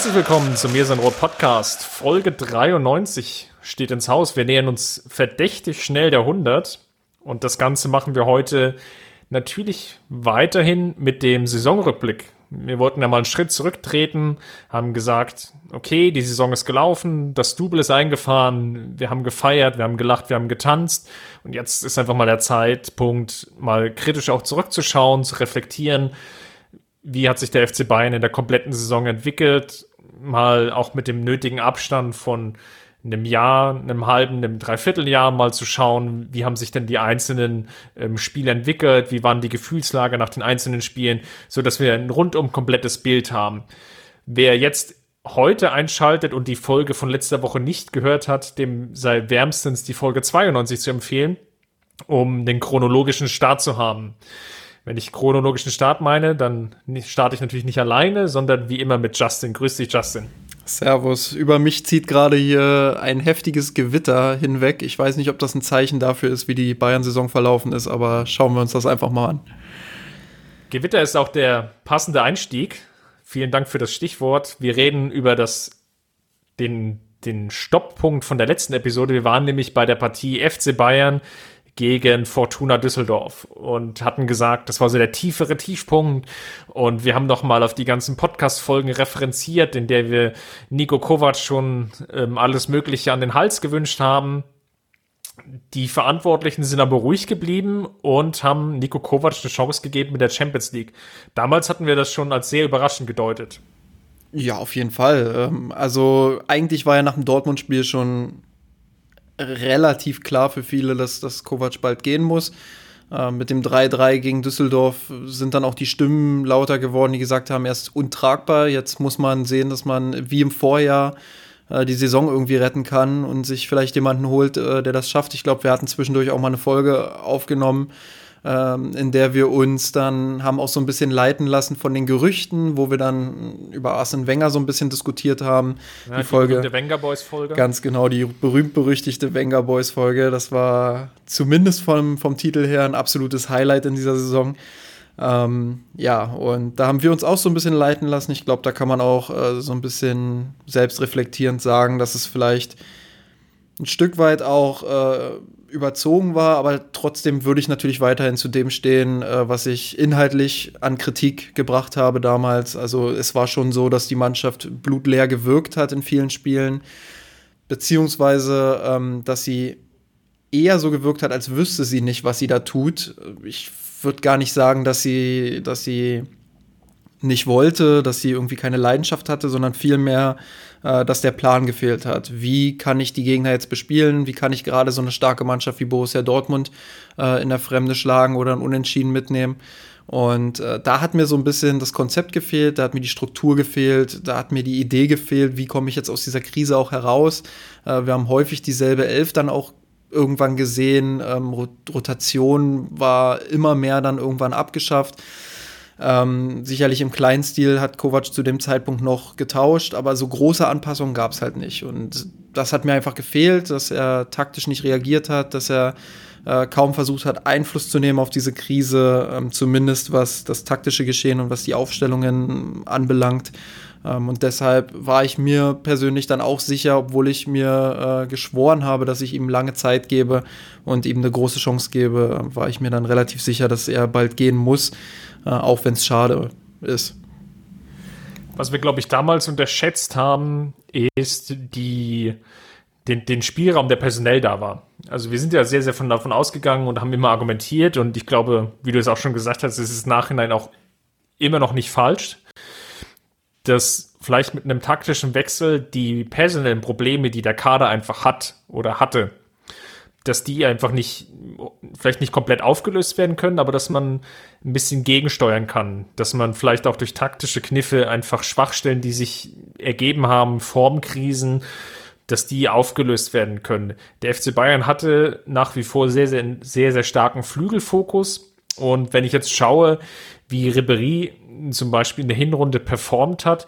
Herzlich willkommen zum Mir Rot Podcast. Folge 93 steht ins Haus. Wir nähern uns verdächtig schnell der 100. Und das Ganze machen wir heute natürlich weiterhin mit dem Saisonrückblick. Wir wollten ja mal einen Schritt zurücktreten, haben gesagt, okay, die Saison ist gelaufen, das Double ist eingefahren, wir haben gefeiert, wir haben gelacht, wir haben getanzt. Und jetzt ist einfach mal der Zeitpunkt, mal kritisch auch zurückzuschauen, zu reflektieren wie hat sich der FC Bayern in der kompletten Saison entwickelt, mal auch mit dem nötigen Abstand von einem Jahr, einem halben, einem Dreivierteljahr mal zu schauen, wie haben sich denn die einzelnen ähm, Spiele entwickelt, wie waren die Gefühlslage nach den einzelnen Spielen, so dass wir ein rundum komplettes Bild haben. Wer jetzt heute einschaltet und die Folge von letzter Woche nicht gehört hat, dem sei wärmstens die Folge 92 zu empfehlen, um den chronologischen Start zu haben. Wenn ich chronologischen Start meine, dann starte ich natürlich nicht alleine, sondern wie immer mit Justin. Grüß dich, Justin. Servus. Über mich zieht gerade hier ein heftiges Gewitter hinweg. Ich weiß nicht, ob das ein Zeichen dafür ist, wie die Bayern-Saison verlaufen ist, aber schauen wir uns das einfach mal an. Gewitter ist auch der passende Einstieg. Vielen Dank für das Stichwort. Wir reden über das, den, den Stopppunkt von der letzten Episode. Wir waren nämlich bei der Partie FC Bayern gegen Fortuna Düsseldorf und hatten gesagt, das war so der tiefere Tiefpunkt und wir haben noch mal auf die ganzen Podcast-Folgen referenziert, in der wir Nico Kovac schon ähm, alles Mögliche an den Hals gewünscht haben. Die Verantwortlichen sind aber ruhig geblieben und haben Nico Kovac eine Chance gegeben mit der Champions League. Damals hatten wir das schon als sehr überraschend gedeutet. Ja, auf jeden Fall. Ähm, also eigentlich war ja nach dem Dortmund-Spiel schon relativ klar für viele, dass, dass Kovac bald gehen muss. Äh, mit dem 3-3 gegen Düsseldorf sind dann auch die Stimmen lauter geworden, die gesagt haben, er ist untragbar. Jetzt muss man sehen, dass man wie im Vorjahr äh, die Saison irgendwie retten kann und sich vielleicht jemanden holt, äh, der das schafft. Ich glaube, wir hatten zwischendurch auch mal eine Folge aufgenommen ähm, in der wir uns dann haben auch so ein bisschen leiten lassen von den Gerüchten, wo wir dann über Arsene Wenger so ein bisschen diskutiert haben. Ja, die, die Folge. Wenger Boys Folge. Ganz genau, die berühmt-berüchtigte Wenger Boys Folge. Das war zumindest vom, vom Titel her ein absolutes Highlight in dieser Saison. Ähm, ja, und da haben wir uns auch so ein bisschen leiten lassen. Ich glaube, da kann man auch äh, so ein bisschen selbstreflektierend sagen, dass es vielleicht ein Stück weit auch äh, überzogen war, aber trotzdem würde ich natürlich weiterhin zu dem stehen, äh, was ich inhaltlich an Kritik gebracht habe damals. Also es war schon so, dass die Mannschaft blutleer gewirkt hat in vielen Spielen, beziehungsweise ähm, dass sie eher so gewirkt hat, als wüsste sie nicht, was sie da tut. Ich würde gar nicht sagen, dass sie, dass sie nicht wollte, dass sie irgendwie keine Leidenschaft hatte, sondern vielmehr äh, dass der Plan gefehlt hat. Wie kann ich die Gegner jetzt bespielen? Wie kann ich gerade so eine starke Mannschaft wie Borussia Dortmund äh, in der Fremde schlagen oder ein Unentschieden mitnehmen? Und äh, da hat mir so ein bisschen das Konzept gefehlt, da hat mir die Struktur gefehlt, da hat mir die Idee gefehlt, wie komme ich jetzt aus dieser Krise auch heraus. Äh, wir haben häufig dieselbe Elf dann auch irgendwann gesehen. Ähm, Rotation war immer mehr dann irgendwann abgeschafft. Ähm, sicherlich im kleinen Stil hat Kovac zu dem Zeitpunkt noch getauscht, aber so große Anpassungen gab es halt nicht. Und das hat mir einfach gefehlt, dass er taktisch nicht reagiert hat, dass er äh, kaum versucht hat, Einfluss zu nehmen auf diese Krise, ähm, zumindest was das taktische Geschehen und was die Aufstellungen anbelangt. Ähm, und deshalb war ich mir persönlich dann auch sicher, obwohl ich mir äh, geschworen habe, dass ich ihm lange Zeit gebe und ihm eine große Chance gebe, war ich mir dann relativ sicher, dass er bald gehen muss auch wenn es schade ist. Was wir, glaube ich, damals unterschätzt haben, ist die, den, den Spielraum, der personell da war. Also wir sind ja sehr, sehr von davon ausgegangen und haben immer argumentiert und ich glaube, wie du es auch schon gesagt hast, ist es Nachhinein auch immer noch nicht falsch, dass vielleicht mit einem taktischen Wechsel die personellen Probleme, die der Kader einfach hat oder hatte, dass die einfach nicht, vielleicht nicht komplett aufgelöst werden können, aber dass man ein bisschen gegensteuern kann. Dass man vielleicht auch durch taktische Kniffe einfach Schwachstellen, die sich ergeben haben, Formkrisen, dass die aufgelöst werden können. Der FC Bayern hatte nach wie vor sehr, sehr, sehr, sehr starken Flügelfokus. Und wenn ich jetzt schaue, wie Ribery zum Beispiel in der Hinrunde performt hat,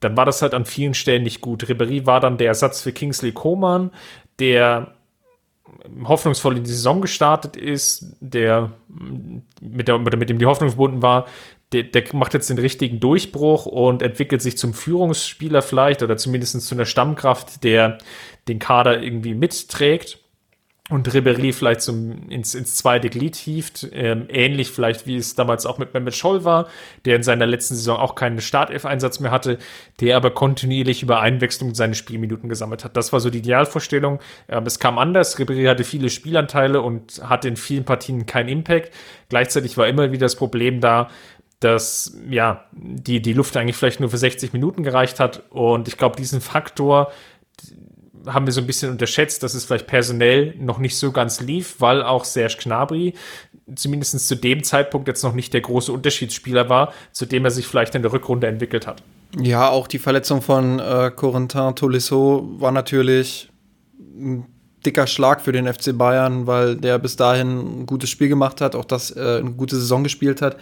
dann war das halt an vielen Stellen nicht gut. Ribery war dann der Ersatz für Kingsley Coman, der hoffnungsvoll in die Saison gestartet ist, der mit, der, mit dem die Hoffnung verbunden war, der, der macht jetzt den richtigen Durchbruch und entwickelt sich zum Führungsspieler vielleicht oder zumindest zu einer Stammkraft, der den Kader irgendwie mitträgt und Ribéry vielleicht zum, ins, ins zweite Glied hieft. Ähm, ähnlich vielleicht, wie es damals auch mit Mehmet Scholl war, der in seiner letzten Saison auch keinen Startelf-Einsatz mehr hatte, der aber kontinuierlich über Einwechslung seine Spielminuten gesammelt hat. Das war so die Idealvorstellung. Ähm, es kam anders. Ribéry hatte viele Spielanteile und hatte in vielen Partien keinen Impact. Gleichzeitig war immer wieder das Problem da, dass ja die, die Luft eigentlich vielleicht nur für 60 Minuten gereicht hat. Und ich glaube, diesen Faktor haben wir so ein bisschen unterschätzt, dass es vielleicht personell noch nicht so ganz lief, weil auch Serge Gnabry zumindest zu dem Zeitpunkt jetzt noch nicht der große Unterschiedsspieler war, zu dem er sich vielleicht in der Rückrunde entwickelt hat. Ja, auch die Verletzung von äh, Corentin Tolisso war natürlich ein dicker Schlag für den FC Bayern, weil der bis dahin ein gutes Spiel gemacht hat, auch das äh, eine gute Saison gespielt hat.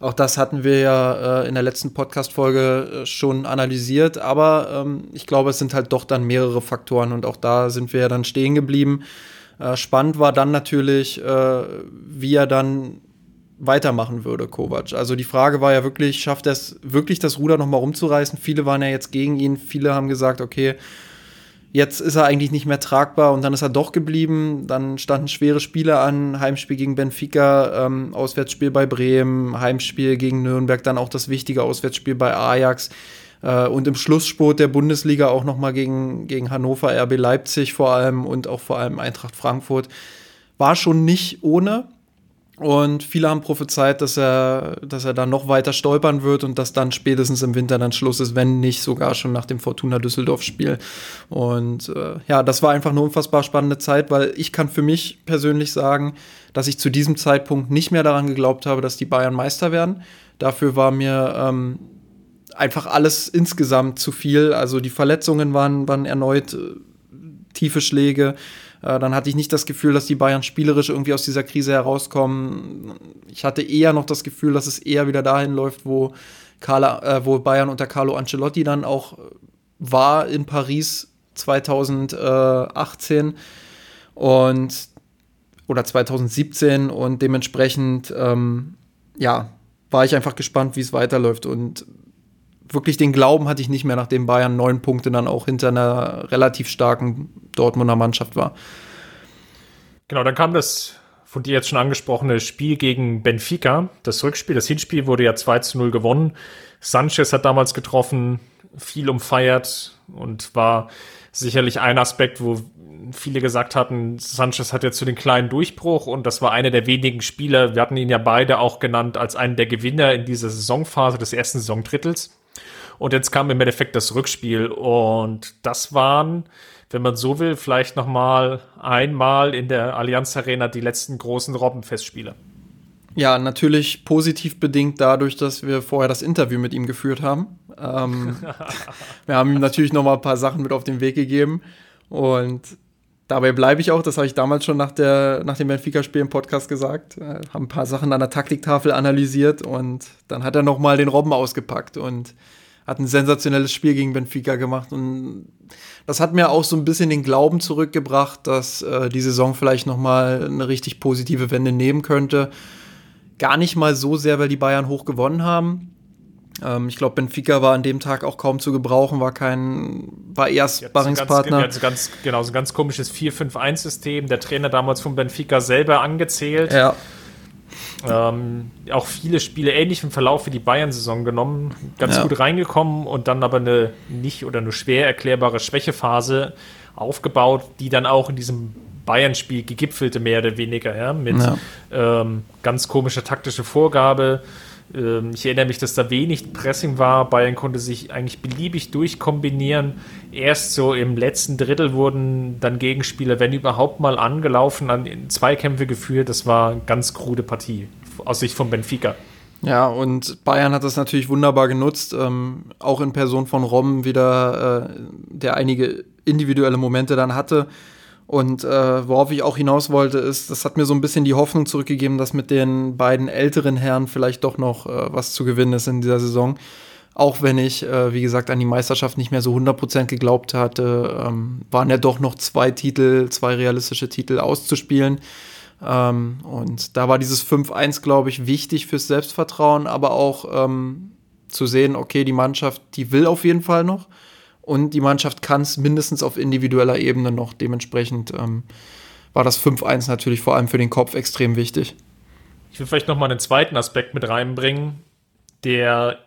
Auch das hatten wir ja äh, in der letzten Podcast-Folge äh, schon analysiert, aber ähm, ich glaube, es sind halt doch dann mehrere Faktoren und auch da sind wir ja dann stehen geblieben. Äh, spannend war dann natürlich, äh, wie er dann weitermachen würde, Kovac. Also die Frage war ja wirklich, schafft er es wirklich, das Ruder nochmal rumzureißen? Viele waren ja jetzt gegen ihn, viele haben gesagt, okay, Jetzt ist er eigentlich nicht mehr tragbar und dann ist er doch geblieben. Dann standen schwere Spiele an, Heimspiel gegen Benfica, ähm, Auswärtsspiel bei Bremen, Heimspiel gegen Nürnberg, dann auch das wichtige Auswärtsspiel bei Ajax äh, und im Schlussspurt der Bundesliga auch noch mal gegen, gegen Hannover, RB Leipzig vor allem und auch vor allem Eintracht Frankfurt. War schon nicht ohne, und viele haben prophezeit, dass er, dass er dann noch weiter stolpern wird und dass dann spätestens im Winter dann Schluss ist, wenn nicht sogar schon nach dem Fortuna Düsseldorf-Spiel. Und äh, ja, das war einfach eine unfassbar spannende Zeit, weil ich kann für mich persönlich sagen, dass ich zu diesem Zeitpunkt nicht mehr daran geglaubt habe, dass die Bayern Meister werden. Dafür war mir ähm, einfach alles insgesamt zu viel. Also die Verletzungen waren, waren erneut äh, tiefe Schläge. Äh, dann hatte ich nicht das Gefühl, dass die Bayern spielerisch irgendwie aus dieser Krise herauskommen. Ich hatte eher noch das Gefühl, dass es eher wieder dahin läuft, wo, Carla, äh, wo Bayern unter Carlo Ancelotti dann auch war in Paris 2018 und oder 2017 und dementsprechend ähm, ja war ich einfach gespannt, wie es weiterläuft und wirklich den Glauben hatte ich nicht mehr, nachdem Bayern neun Punkte dann auch hinter einer relativ starken Dortmunder Mannschaft war. Genau, dann kam das von dir jetzt schon angesprochene Spiel gegen Benfica. Das Rückspiel, das Hinspiel wurde ja 2 zu 0 gewonnen. Sanchez hat damals getroffen, viel umfeiert und war sicherlich ein Aspekt, wo viele gesagt hatten, Sanchez hat jetzt zu den kleinen Durchbruch und das war einer der wenigen Spieler, wir hatten ihn ja beide auch genannt, als einen der Gewinner in dieser Saisonphase des ersten Saisondrittels. Und jetzt kam im Endeffekt das Rückspiel und das waren, wenn man so will, vielleicht noch mal einmal in der Allianz Arena die letzten großen Robbenfestspiele. Ja, natürlich positiv bedingt dadurch, dass wir vorher das Interview mit ihm geführt haben. Ähm, wir haben ihm natürlich noch mal ein paar Sachen mit auf den Weg gegeben und dabei bleibe ich auch, das habe ich damals schon nach, der, nach dem Benfica-Spiel im Podcast gesagt, äh, haben ein paar Sachen an der Taktiktafel analysiert und dann hat er noch mal den Robben ausgepackt und hat ein sensationelles Spiel gegen Benfica gemacht und das hat mir auch so ein bisschen den Glauben zurückgebracht, dass äh, die Saison vielleicht noch mal eine richtig positive Wende nehmen könnte. Gar nicht mal so sehr, weil die Bayern hoch gewonnen haben. Ähm, ich glaube, Benfica war an dem Tag auch kaum zu gebrauchen, war kein, war eher Sparringspartner. Ganz, ganz, genau, so ein ganz komisches 4-5-1-System. Der Trainer damals von Benfica selber angezählt. Ja. Ähm, auch viele Spiele ähnlich im Verlauf wie die Bayern-Saison genommen, ganz ja. gut reingekommen und dann aber eine nicht oder nur schwer erklärbare Schwächephase aufgebaut, die dann auch in diesem Bayern-Spiel gegipfelte, mehr oder weniger, ja, mit ja. Ähm, ganz komischer taktischer Vorgabe. Ähm, ich erinnere mich, dass da wenig Pressing war. Bayern konnte sich eigentlich beliebig durchkombinieren. Erst so im letzten Drittel wurden dann Gegenspieler, wenn überhaupt mal angelaufen, an Zweikämpfe geführt. Das war eine ganz krude Partie aus Sicht von Benfica. Ja, und Bayern hat das natürlich wunderbar genutzt, ähm, auch in Person von Rom wieder, äh, der einige individuelle Momente dann hatte. Und äh, worauf ich auch hinaus wollte, ist, das hat mir so ein bisschen die Hoffnung zurückgegeben, dass mit den beiden älteren Herren vielleicht doch noch äh, was zu gewinnen ist in dieser Saison. Auch wenn ich, äh, wie gesagt, an die Meisterschaft nicht mehr so 100% geglaubt hatte, ähm, waren ja doch noch zwei Titel, zwei realistische Titel auszuspielen. Ähm, und da war dieses 5-1, glaube ich, wichtig fürs Selbstvertrauen, aber auch ähm, zu sehen, okay, die Mannschaft, die will auf jeden Fall noch und die Mannschaft kann es mindestens auf individueller Ebene noch. Dementsprechend ähm, war das 5-1 natürlich vor allem für den Kopf extrem wichtig. Ich will vielleicht noch mal einen zweiten Aspekt mit reinbringen, der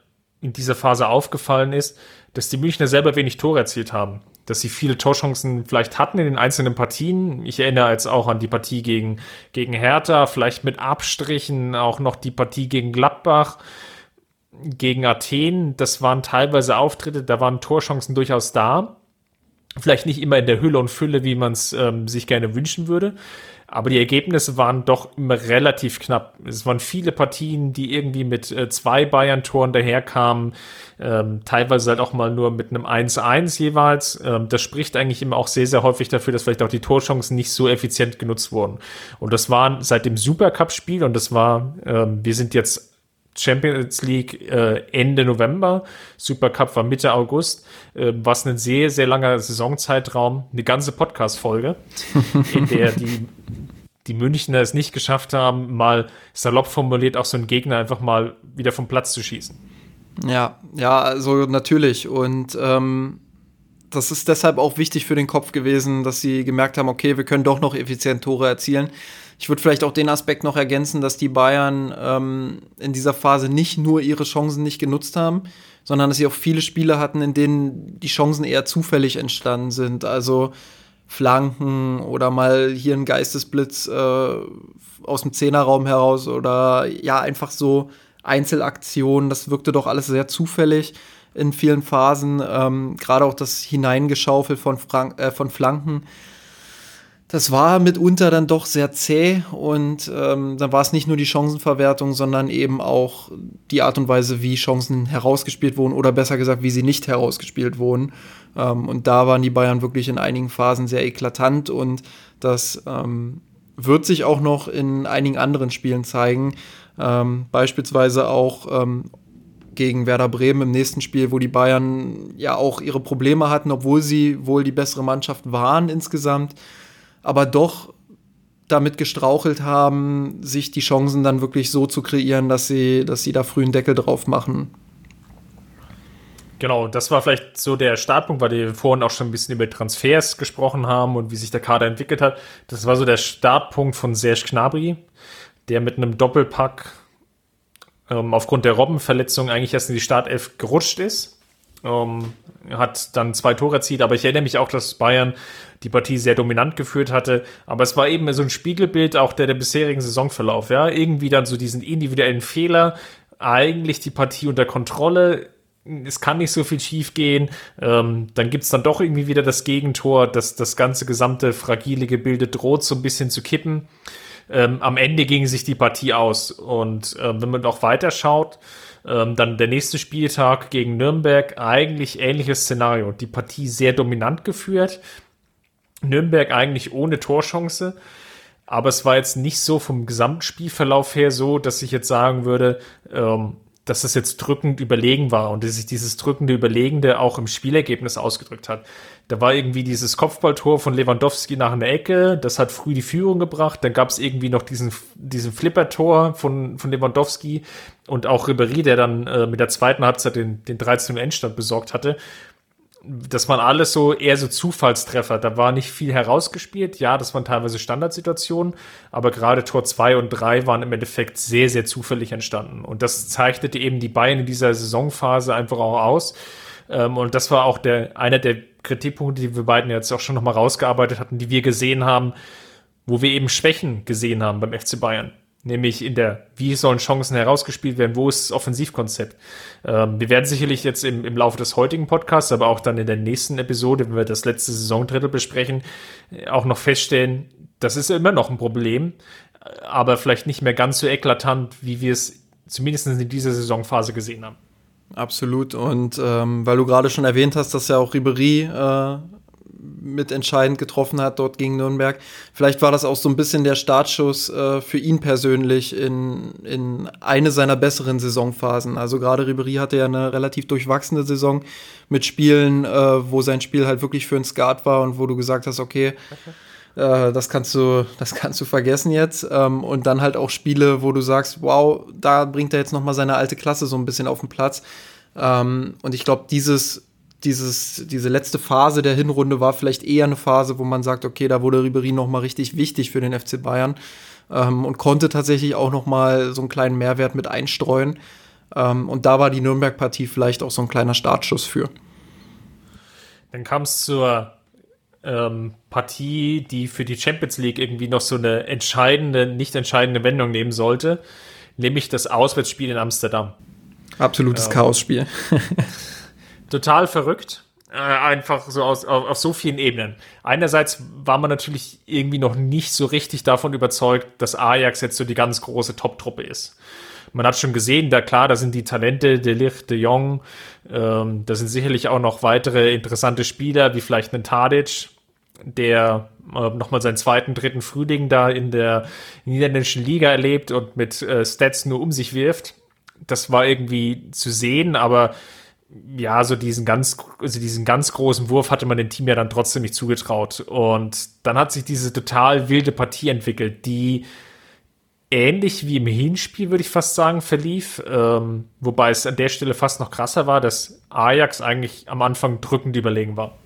in dieser Phase aufgefallen ist, dass die Münchner selber wenig Tore erzielt haben dass sie viele Torchancen vielleicht hatten in den einzelnen Partien. Ich erinnere jetzt auch an die Partie gegen, gegen Hertha, vielleicht mit Abstrichen auch noch die Partie gegen Gladbach, gegen Athen. Das waren teilweise Auftritte, da waren Torchancen durchaus da. Vielleicht nicht immer in der Hülle und Fülle, wie man es ähm, sich gerne wünschen würde. Aber die Ergebnisse waren doch immer relativ knapp. Es waren viele Partien, die irgendwie mit äh, zwei Bayern-Toren daherkamen, ähm, teilweise halt auch mal nur mit einem 1-1 jeweils. Ähm, das spricht eigentlich immer auch sehr, sehr häufig dafür, dass vielleicht auch die Torchancen nicht so effizient genutzt wurden. Und das war seit dem Supercup-Spiel und das war, ähm, wir sind jetzt Champions League äh, Ende November, Supercup war Mitte August, äh, was ein sehr, sehr langer Saisonzeitraum, eine ganze Podcast-Folge, in der die, die Münchner es nicht geschafft haben, mal salopp formuliert auch so einen Gegner einfach mal wieder vom Platz zu schießen. Ja, ja, also natürlich. Und ähm, das ist deshalb auch wichtig für den Kopf gewesen, dass sie gemerkt haben, okay, wir können doch noch effizient Tore erzielen. Ich würde vielleicht auch den Aspekt noch ergänzen, dass die Bayern ähm, in dieser Phase nicht nur ihre Chancen nicht genutzt haben, sondern dass sie auch viele Spiele hatten, in denen die Chancen eher zufällig entstanden sind. Also Flanken oder mal hier ein Geistesblitz äh, aus dem Zehnerraum heraus oder ja, einfach so Einzelaktionen. Das wirkte doch alles sehr zufällig in vielen Phasen. Ähm, Gerade auch das Hineingeschaufel von, Frank äh, von Flanken das war mitunter dann doch sehr zäh und ähm, dann war es nicht nur die Chancenverwertung, sondern eben auch die Art und Weise, wie Chancen herausgespielt wurden oder besser gesagt, wie sie nicht herausgespielt wurden. Ähm, und da waren die Bayern wirklich in einigen Phasen sehr eklatant und das ähm, wird sich auch noch in einigen anderen Spielen zeigen. Ähm, beispielsweise auch ähm, gegen Werder Bremen im nächsten Spiel, wo die Bayern ja auch ihre Probleme hatten, obwohl sie wohl die bessere Mannschaft waren insgesamt aber doch damit gestrauchelt haben, sich die Chancen dann wirklich so zu kreieren, dass sie, dass sie da früh einen Deckel drauf machen. Genau, das war vielleicht so der Startpunkt, weil wir vorhin auch schon ein bisschen über Transfers gesprochen haben und wie sich der Kader entwickelt hat. Das war so der Startpunkt von Serge Gnabry, der mit einem Doppelpack ähm, aufgrund der Robbenverletzung eigentlich erst in die Startelf gerutscht ist. Ähm, hat dann zwei Tore erzielt, aber ich erinnere mich auch, dass Bayern die Partie sehr dominant geführt hatte. Aber es war eben so ein Spiegelbild auch der, der bisherigen Saisonverlauf. Ja, irgendwie dann so diesen individuellen Fehler, eigentlich die Partie unter Kontrolle. Es kann nicht so viel schief gehen. Ähm, dann gibt's dann doch irgendwie wieder das Gegentor, dass das ganze gesamte fragile Gebilde droht so ein bisschen zu kippen. Ähm, am Ende ging sich die Partie aus. Und äh, wenn man auch weiter schaut, ähm, dann der nächste Spieltag gegen Nürnberg, eigentlich ähnliches Szenario. Die Partie sehr dominant geführt. Nürnberg eigentlich ohne Torchance. Aber es war jetzt nicht so vom Gesamtspielverlauf her so, dass ich jetzt sagen würde, ähm, dass es jetzt drückend überlegen war und dass sich dieses drückende Überlegende auch im Spielergebnis ausgedrückt hat. Da war irgendwie dieses Kopfballtor von Lewandowski nach einer Ecke, das hat früh die Führung gebracht. Dann gab es irgendwie noch diesen, diesen Flippertor von, von Lewandowski und auch Ribéry, der dann äh, mit der zweiten Halbzeit den, den 13. Endstand besorgt hatte das waren alles so eher so Zufallstreffer. Da war nicht viel herausgespielt. Ja, das waren teilweise Standardsituationen, aber gerade Tor 2 und 3 waren im Endeffekt sehr, sehr zufällig entstanden. Und das zeichnete eben die Bayern in dieser Saisonphase einfach auch aus. Ähm, und das war auch der, einer der Kritikpunkte, die wir beiden jetzt auch schon nochmal rausgearbeitet hatten, die wir gesehen haben, wo wir eben Schwächen gesehen haben beim FC Bayern nämlich in der, wie sollen Chancen herausgespielt werden, wo ist das Offensivkonzept. Ähm, wir werden sicherlich jetzt im, im Laufe des heutigen Podcasts, aber auch dann in der nächsten Episode, wenn wir das letzte Saisondrittel besprechen, äh, auch noch feststellen, das ist immer noch ein Problem, aber vielleicht nicht mehr ganz so eklatant, wie wir es zumindest in dieser Saisonphase gesehen haben. Absolut. Und ähm, weil du gerade schon erwähnt hast, dass ja auch Ribery äh, mit entscheidend getroffen hat dort gegen Nürnberg. Vielleicht war das auch so ein bisschen der Startschuss äh, für ihn persönlich in, in eine seiner besseren Saisonphasen. Also gerade Ribery hatte ja eine relativ durchwachsene Saison mit Spielen, äh, wo sein Spiel halt wirklich für ein Skat war und wo du gesagt hast, okay, okay. Äh, das kannst du, das kannst du vergessen jetzt. Ähm, und dann halt auch Spiele, wo du sagst, wow, da bringt er jetzt noch mal seine alte Klasse so ein bisschen auf den Platz. Ähm, und ich glaube, dieses dieses, diese letzte Phase der Hinrunde war vielleicht eher eine Phase, wo man sagt, okay, da wurde Ribery noch mal richtig wichtig für den FC Bayern ähm, und konnte tatsächlich auch noch mal so einen kleinen Mehrwert mit einstreuen. Ähm, und da war die Nürnberg-Partie vielleicht auch so ein kleiner Startschuss für. Dann kam es zur ähm, Partie, die für die Champions League irgendwie noch so eine entscheidende, nicht entscheidende Wendung nehmen sollte, nämlich das Auswärtsspiel in Amsterdam. Absolutes ähm, Chaosspiel. total verrückt. Äh, einfach so aus, auf, auf, so vielen Ebenen. Einerseits war man natürlich irgendwie noch nicht so richtig davon überzeugt, dass Ajax jetzt so die ganz große Top-Truppe ist. Man hat schon gesehen, da klar, da sind die Talente, De Ligt, De Jong, ähm, da sind sicherlich auch noch weitere interessante Spieler, wie vielleicht ein Tadic, der äh, nochmal seinen zweiten, dritten Frühling da in der niederländischen Liga erlebt und mit äh, Stats nur um sich wirft. Das war irgendwie zu sehen, aber ja, so diesen ganz, also diesen ganz großen Wurf hatte man dem Team ja dann trotzdem nicht zugetraut. Und dann hat sich diese total wilde Partie entwickelt, die ähnlich wie im Hinspiel, würde ich fast sagen, verlief. Ähm, wobei es an der Stelle fast noch krasser war, dass Ajax eigentlich am Anfang drückend überlegen war.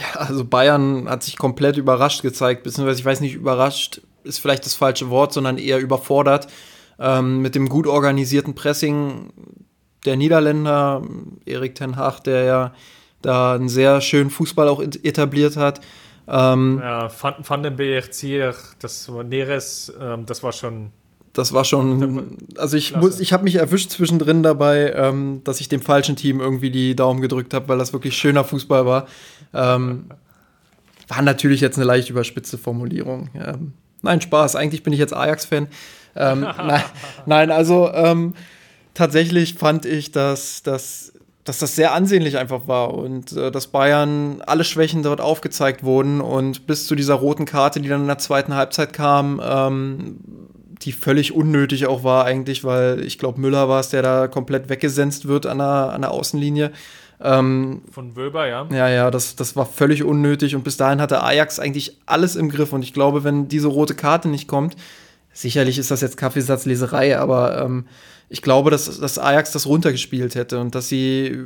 Ja, also Bayern hat sich komplett überrascht gezeigt, beziehungsweise ich weiß nicht, überrascht ist vielleicht das falsche Wort, sondern eher überfordert ähm, mit dem gut organisierten Pressing der Niederländer, Erik Ten Hag, der ja da einen sehr schönen Fußball auch etabliert hat. Ähm, ja, Van, Van den Zier, das war Neres, ähm, das war schon. Das war schon, also ich muss, ich habe mich erwischt zwischendrin dabei, ähm, dass ich dem falschen Team irgendwie die Daumen gedrückt habe, weil das wirklich schöner Fußball war. Ähm, war natürlich jetzt eine leicht überspitzte Formulierung. Ähm, nein, Spaß. Eigentlich bin ich jetzt Ajax-Fan. Ähm, nein, nein, also tatsächlich fand ich, dass, dass, dass das sehr ansehnlich einfach war und äh, dass Bayern alle Schwächen dort aufgezeigt wurden und bis zu dieser roten Karte, die dann in der zweiten Halbzeit kam, ähm, die völlig unnötig auch war eigentlich, weil ich glaube, Müller war es, der da komplett weggesenzt wird an der, an der Außenlinie. Ähm, Von Wöber, ja. Ja, ja, das, das war völlig unnötig und bis dahin hatte Ajax eigentlich alles im Griff und ich glaube, wenn diese rote Karte nicht kommt, sicherlich ist das jetzt Kaffeesatzleserei, aber ähm, ich glaube, dass, dass Ajax das runtergespielt hätte und dass sie,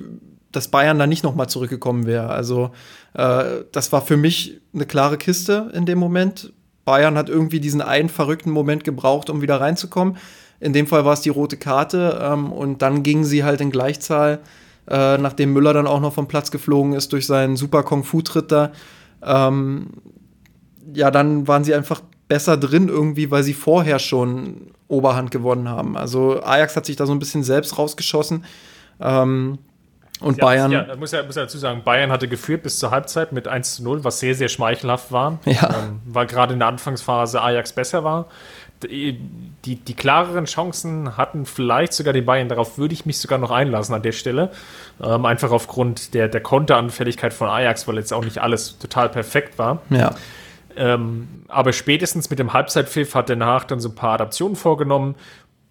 dass Bayern da nicht nochmal zurückgekommen wäre. Also äh, das war für mich eine klare Kiste in dem Moment. Bayern hat irgendwie diesen einen verrückten Moment gebraucht, um wieder reinzukommen. In dem Fall war es die rote Karte ähm, und dann gingen sie halt in Gleichzahl, äh, nachdem Müller dann auch noch vom Platz geflogen ist durch seinen super Kung-Fu-Tritt da. Ähm, ja, dann waren sie einfach besser drin irgendwie, weil sie vorher schon Oberhand gewonnen haben. Also Ajax hat sich da so ein bisschen selbst rausgeschossen. Ähm, und ja, Bayern. Ja, muss ja, muss ja dazu sagen, Bayern hatte geführt bis zur Halbzeit mit 1 zu 0, was sehr, sehr schmeichelhaft war. Ja. Ähm, weil gerade in der Anfangsphase Ajax besser war. Die, die, die, klareren Chancen hatten vielleicht sogar die Bayern. Darauf würde ich mich sogar noch einlassen an der Stelle. Ähm, einfach aufgrund der, der Konteranfälligkeit von Ajax, weil jetzt auch nicht alles total perfekt war. Ja. Ähm, aber spätestens mit dem Halbzeitpfiff hat Den Haag dann so ein paar Adaptionen vorgenommen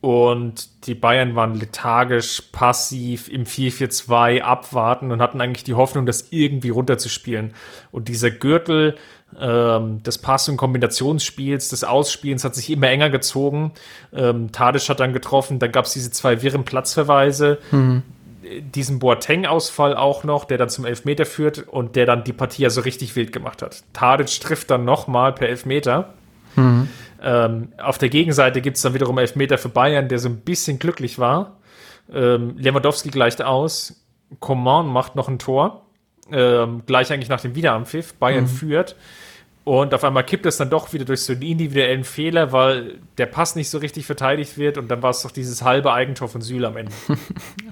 und die Bayern waren lethargisch, passiv im 4-4-2 abwarten und hatten eigentlich die Hoffnung, das irgendwie runterzuspielen. Und dieser Gürtel ähm, des Pass- und Kombinationsspiels, des Ausspielens hat sich immer enger gezogen. Ähm, Tadic hat dann getroffen, dann gab es diese zwei wirren Platzverweise. Mhm diesen Boateng-Ausfall auch noch, der dann zum Elfmeter führt und der dann die Partie ja so richtig wild gemacht hat. Tadic trifft dann nochmal per Elfmeter. Mhm. Ähm, auf der Gegenseite gibt es dann wiederum Elfmeter für Bayern, der so ein bisschen glücklich war. Ähm, Lewandowski gleicht aus. Coman macht noch ein Tor. Ähm, gleich eigentlich nach dem Wiederanpfiff. Bayern mhm. führt. Und auf einmal kippt es dann doch wieder durch so einen individuellen Fehler, weil der Pass nicht so richtig verteidigt wird und dann war es doch dieses halbe Eigentor von Süle am Ende.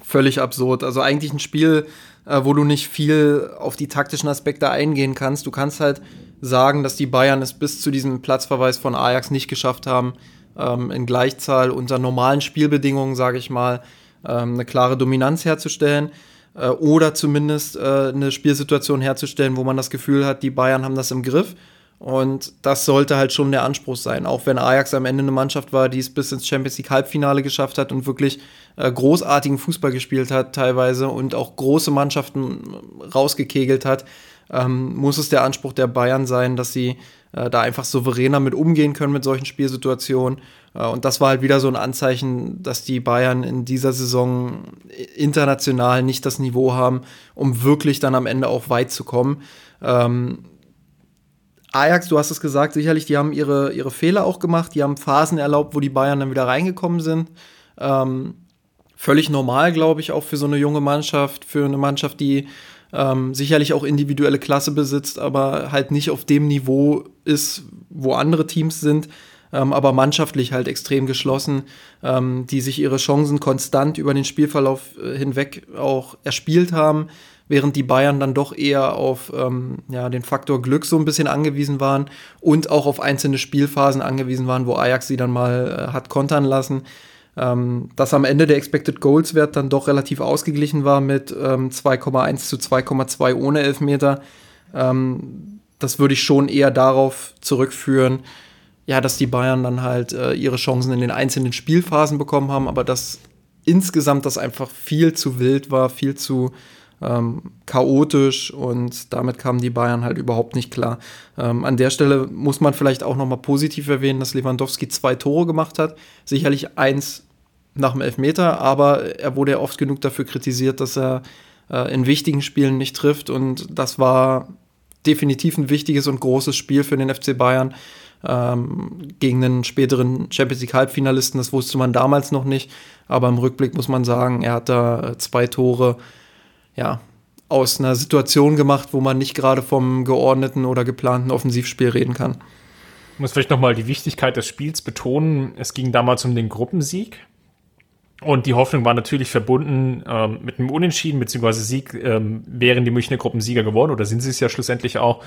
Völlig absurd. Also eigentlich ein Spiel, äh, wo du nicht viel auf die taktischen Aspekte eingehen kannst. Du kannst halt sagen, dass die Bayern es bis zu diesem Platzverweis von Ajax nicht geschafft haben, ähm, in Gleichzahl unter normalen Spielbedingungen, sage ich mal, ähm, eine klare Dominanz herzustellen äh, oder zumindest äh, eine Spielsituation herzustellen, wo man das Gefühl hat, die Bayern haben das im Griff. Und das sollte halt schon der Anspruch sein, auch wenn Ajax am Ende eine Mannschaft war, die es bis ins Champions League Halbfinale geschafft hat und wirklich äh, großartigen Fußball gespielt hat teilweise und auch große Mannschaften rausgekegelt hat, ähm, muss es der Anspruch der Bayern sein, dass sie äh, da einfach souveräner mit umgehen können mit solchen Spielsituationen. Äh, und das war halt wieder so ein Anzeichen, dass die Bayern in dieser Saison international nicht das Niveau haben, um wirklich dann am Ende auch weit zu kommen. Ähm, Ajax, du hast es gesagt, sicherlich, die haben ihre, ihre Fehler auch gemacht, die haben Phasen erlaubt, wo die Bayern dann wieder reingekommen sind. Ähm, völlig normal, glaube ich, auch für so eine junge Mannschaft, für eine Mannschaft, die ähm, sicherlich auch individuelle Klasse besitzt, aber halt nicht auf dem Niveau ist, wo andere Teams sind, ähm, aber mannschaftlich halt extrem geschlossen, ähm, die sich ihre Chancen konstant über den Spielverlauf äh, hinweg auch erspielt haben, während die Bayern dann doch eher auf ähm, ja, den Faktor Glück so ein bisschen angewiesen waren und auch auf einzelne Spielphasen angewiesen waren, wo Ajax sie dann mal äh, hat kontern lassen ähm, dass am Ende der Expected Goals Wert dann doch relativ ausgeglichen war mit ähm, 2,1 zu 2,2 ohne Elfmeter. Ähm, das würde ich schon eher darauf zurückführen, ja, dass die Bayern dann halt äh, ihre Chancen in den einzelnen Spielphasen bekommen haben, aber dass insgesamt das einfach viel zu wild war, viel zu ähm, chaotisch und damit kamen die Bayern halt überhaupt nicht klar. Ähm, an der Stelle muss man vielleicht auch nochmal positiv erwähnen, dass Lewandowski zwei Tore gemacht hat. Sicherlich eins nach dem Elfmeter, aber er wurde ja oft genug dafür kritisiert, dass er äh, in wichtigen Spielen nicht trifft und das war definitiv ein wichtiges und großes Spiel für den FC Bayern ähm, gegen einen späteren Champions League Halbfinalisten. Das wusste man damals noch nicht, aber im Rückblick muss man sagen, er hat da äh, zwei Tore ja, aus einer Situation gemacht, wo man nicht gerade vom geordneten oder geplanten Offensivspiel reden kann. Ich muss vielleicht nochmal die Wichtigkeit des Spiels betonen. Es ging damals um den Gruppensieg. Und die Hoffnung war natürlich verbunden ähm, mit einem Unentschieden beziehungsweise Sieg, ähm, wären die Münchner Gruppensieger geworden oder sind sie es ja schlussendlich auch,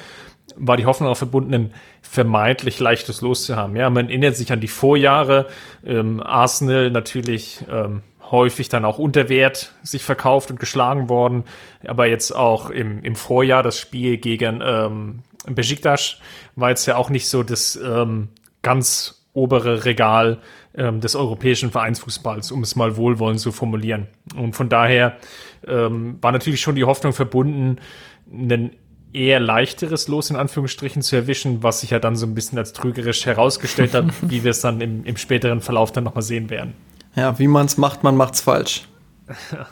war die Hoffnung auch verbunden, ein vermeintlich leichtes Los zu haben. Ja, man erinnert sich an die Vorjahre, ähm, Arsenal natürlich ähm, häufig dann auch unter Wert sich verkauft und geschlagen worden. Aber jetzt auch im, im Vorjahr das Spiel gegen ähm, Besiktas war jetzt ja auch nicht so das ähm, ganz obere Regal ähm, des europäischen Vereinsfußballs, um es mal wohlwollend zu formulieren. Und von daher ähm, war natürlich schon die Hoffnung verbunden, ein eher leichteres Los in Anführungsstrichen zu erwischen, was sich ja dann so ein bisschen als trügerisch herausgestellt hat, wie wir es dann im, im späteren Verlauf dann nochmal sehen werden. Ja, wie man es macht, man macht's falsch.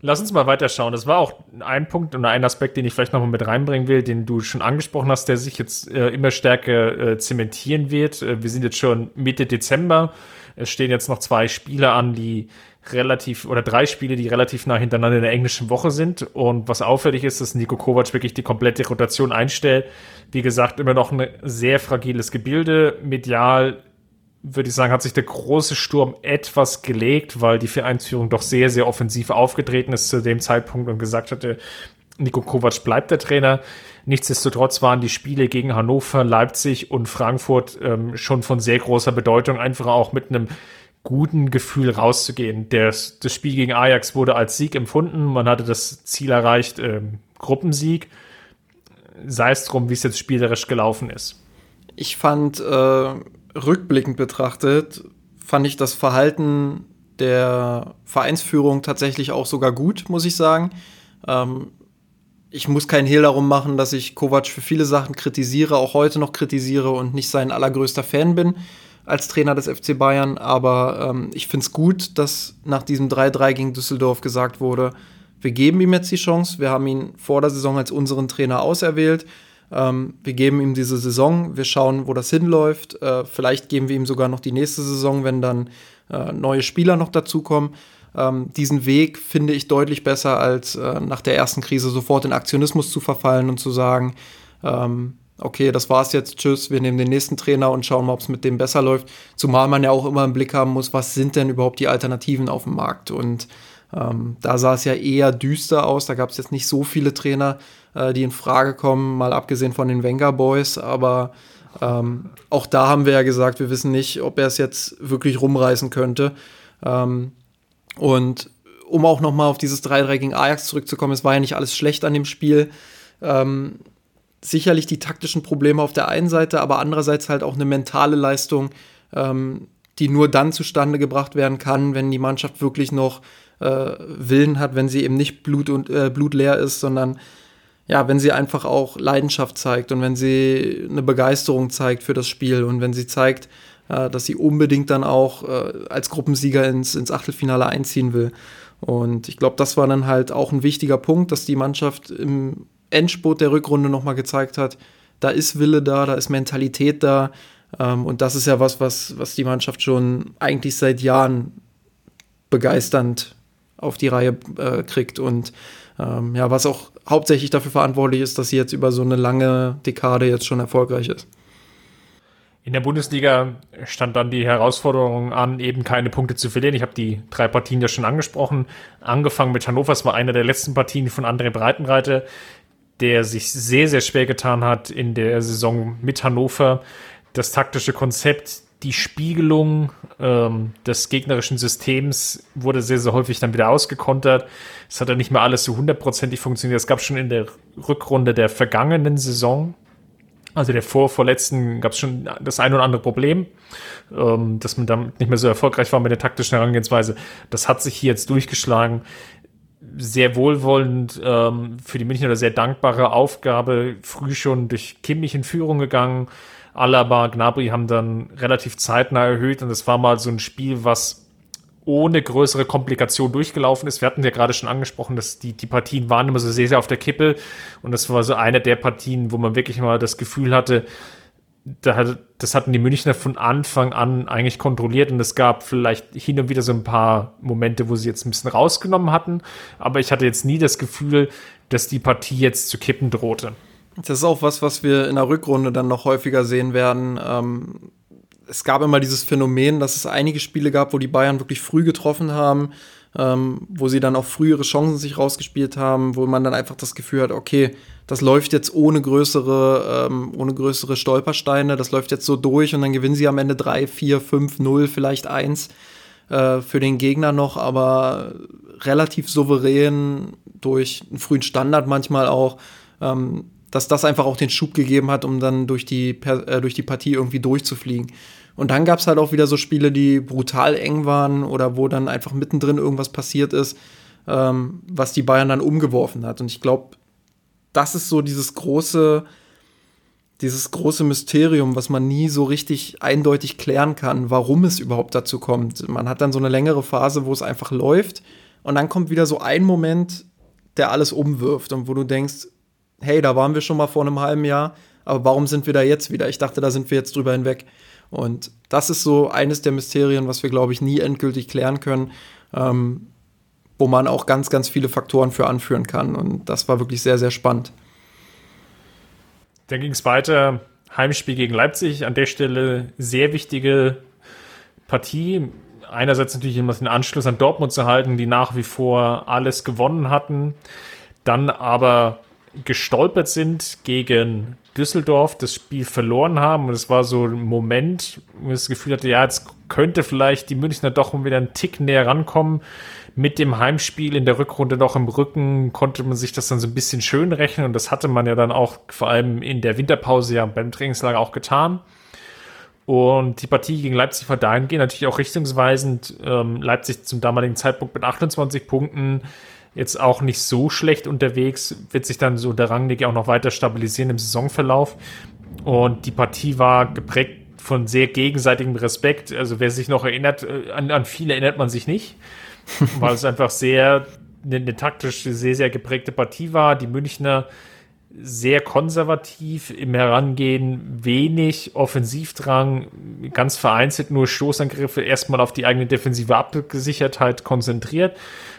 Lass uns mal weiterschauen. Das war auch ein Punkt und ein Aspekt, den ich vielleicht nochmal mit reinbringen will, den du schon angesprochen hast, der sich jetzt äh, immer stärker äh, zementieren wird. Äh, wir sind jetzt schon Mitte Dezember. Es stehen jetzt noch zwei Spiele an, die relativ, oder drei Spiele, die relativ nah hintereinander in der englischen Woche sind. Und was auffällig ist, dass Nico Kovac wirklich die komplette Rotation einstellt. Wie gesagt, immer noch ein sehr fragiles Gebilde. Medial würde ich sagen, hat sich der große Sturm etwas gelegt, weil die Vereinsführung doch sehr, sehr offensiv aufgetreten ist zu dem Zeitpunkt und gesagt hatte, Nico Kovac bleibt der Trainer. Nichtsdestotrotz waren die Spiele gegen Hannover, Leipzig und Frankfurt ähm, schon von sehr großer Bedeutung, einfach auch mit einem guten Gefühl rauszugehen. Das, das Spiel gegen Ajax wurde als Sieg empfunden. Man hatte das Ziel erreicht, ähm, Gruppensieg. Sei es drum, wie es jetzt spielerisch gelaufen ist. Ich fand, äh, rückblickend betrachtet, fand ich das Verhalten der Vereinsführung tatsächlich auch sogar gut, muss ich sagen. Ähm, ich muss keinen Hehl darum machen, dass ich Kovac für viele Sachen kritisiere, auch heute noch kritisiere und nicht sein allergrößter Fan bin als Trainer des FC Bayern. Aber ähm, ich finde es gut, dass nach diesem 3-3 gegen Düsseldorf gesagt wurde, wir geben ihm jetzt die Chance. Wir haben ihn vor der Saison als unseren Trainer auserwählt. Ähm, wir geben ihm diese Saison, wir schauen, wo das hinläuft. Äh, vielleicht geben wir ihm sogar noch die nächste Saison, wenn dann äh, neue Spieler noch dazukommen. Ähm, diesen Weg finde ich deutlich besser, als äh, nach der ersten Krise sofort in Aktionismus zu verfallen und zu sagen, ähm, okay, das war's jetzt, tschüss, wir nehmen den nächsten Trainer und schauen mal, ob es mit dem besser läuft. Zumal man ja auch immer im Blick haben muss, was sind denn überhaupt die Alternativen auf dem Markt. Und Ähm, da sah es ja eher düster aus. Da gab es jetzt nicht so viele Trainer, äh, die in Frage kommen, mal abgesehen von den Wenger Boys. Aber ähm, auch da haben wir ja gesagt, wir wissen nicht, ob er es jetzt wirklich rumreißen könnte. Ähm, und um auch noch mal auf dieses 3-3 gegen Ajax zurückzukommen, es war ja nicht alles schlecht an dem Spiel. Ähm, sicherlich die taktischen Probleme auf der einen Seite, aber andererseits halt auch eine mentale Leistung, ähm, die nur dann zustande gebracht werden kann, wenn die Mannschaft wirklich noch äh, Willen hat, wenn sie eben nicht blut und, äh, blutleer ist, sondern ja, wenn sie einfach auch Leidenschaft zeigt und wenn sie eine Begeisterung zeigt für das Spiel und wenn sie zeigt, äh, dass sie unbedingt dann auch äh, als Gruppensieger ins, ins Achtelfinale einziehen will. Und ich glaube, das war dann halt auch ein wichtiger Punkt, dass die Mannschaft im Endspurt der Rückrunde nochmal gezeigt hat, da ist Wille da, da ist Mentalität da. Ähm, und das ist ja was, was, was die Mannschaft schon eigentlich seit Jahren begeisternd auf die Reihe äh, kriegt. Und ähm, ja, was auch hauptsächlich dafür verantwortlich ist, dass sie jetzt über so eine lange Dekade jetzt schon erfolgreich ist. In der Bundesliga stand dann die Herausforderung an, eben keine Punkte zu verlieren. Ich habe die drei Partien ja schon angesprochen. Angefangen mit Hannover, es war eine der letzten Partien von André Breitenreiter, der sich sehr, sehr schwer getan hat in der Saison mit Hannover. Das taktische Konzept, die Spiegelung ähm, des gegnerischen Systems wurde sehr, sehr häufig dann wieder ausgekontert. Es hat ja nicht mehr alles so hundertprozentig funktioniert. Es gab schon in der Rückrunde der vergangenen Saison also der vor vorletzten gab es schon das ein oder andere Problem, ähm, dass man damit nicht mehr so erfolgreich war mit der taktischen Herangehensweise. Das hat sich hier jetzt durchgeschlagen. Sehr wohlwollend ähm, für die Münchner sehr dankbare Aufgabe, früh schon durch Kimmich in Führung gegangen. Alaba, Gnabry haben dann relativ zeitnah erhöht und es war mal so ein Spiel, was ohne größere Komplikation durchgelaufen ist. Wir hatten ja gerade schon angesprochen, dass die, die Partien waren immer so sehr, sehr auf der Kippe. Und das war so eine der Partien, wo man wirklich mal das Gefühl hatte, da hat, das hatten die Münchner von Anfang an eigentlich kontrolliert und es gab vielleicht hin und wieder so ein paar Momente, wo sie jetzt ein bisschen rausgenommen hatten, aber ich hatte jetzt nie das Gefühl, dass die Partie jetzt zu kippen drohte. Das ist auch was, was wir in der Rückrunde dann noch häufiger sehen werden. Ähm, es gab immer dieses Phänomen, dass es einige Spiele gab, wo die Bayern wirklich früh getroffen haben, ähm, wo sie dann auch frühere Chancen sich rausgespielt haben, wo man dann einfach das Gefühl hat, okay, das läuft jetzt ohne größere, ähm, ohne größere Stolpersteine, das läuft jetzt so durch und dann gewinnen sie am Ende 3, 4, 5, 0, vielleicht 1 äh, für den Gegner noch, aber relativ souverän durch einen frühen Standard manchmal auch. Ähm, dass das einfach auch den Schub gegeben hat, um dann durch die, äh, durch die Partie irgendwie durchzufliegen. Und dann gab es halt auch wieder so Spiele, die brutal eng waren oder wo dann einfach mittendrin irgendwas passiert ist, ähm, was die Bayern dann umgeworfen hat. Und ich glaube, das ist so dieses große, dieses große Mysterium, was man nie so richtig eindeutig klären kann, warum es überhaupt dazu kommt. Man hat dann so eine längere Phase, wo es einfach läuft und dann kommt wieder so ein Moment, der alles umwirft und wo du denkst, hey, da waren wir schon mal vor einem halben Jahr, aber warum sind wir da jetzt wieder? Ich dachte, da sind wir jetzt drüber hinweg. Und das ist so eines der Mysterien, was wir, glaube ich, nie endgültig klären können, ähm, wo man auch ganz, ganz viele Faktoren für anführen kann. Und das war wirklich sehr, sehr spannend. Dann ging es weiter. Heimspiel gegen Leipzig. An der Stelle sehr wichtige Partie. Einerseits natürlich immer den Anschluss an Dortmund zu halten, die nach wie vor alles gewonnen hatten. Dann aber gestolpert sind gegen Düsseldorf, das Spiel verloren haben. Und es war so ein Moment, wo ich das Gefühl hatte, ja, jetzt könnte vielleicht die Münchner doch wieder einen Tick näher rankommen. Mit dem Heimspiel in der Rückrunde noch im Rücken konnte man sich das dann so ein bisschen schön rechnen. Und das hatte man ja dann auch vor allem in der Winterpause ja beim Trainingslager auch getan. Und die Partie gegen Leipzig war dahingehend natürlich auch richtungsweisend. Ähm, Leipzig zum damaligen Zeitpunkt mit 28 Punkten jetzt auch nicht so schlecht unterwegs, wird sich dann so der Rangnick auch noch weiter stabilisieren im Saisonverlauf. Und die Partie war geprägt von sehr gegenseitigem Respekt. Also wer sich noch erinnert, äh, an, an viele erinnert man sich nicht, weil es einfach sehr eine, eine taktisch sehr, sehr geprägte Partie war. Die Münchner sehr konservativ im Herangehen, wenig Offensivdrang, ganz vereinzelt nur Stoßangriffe, erstmal auf die eigene defensive Abgesichertheit konzentriert.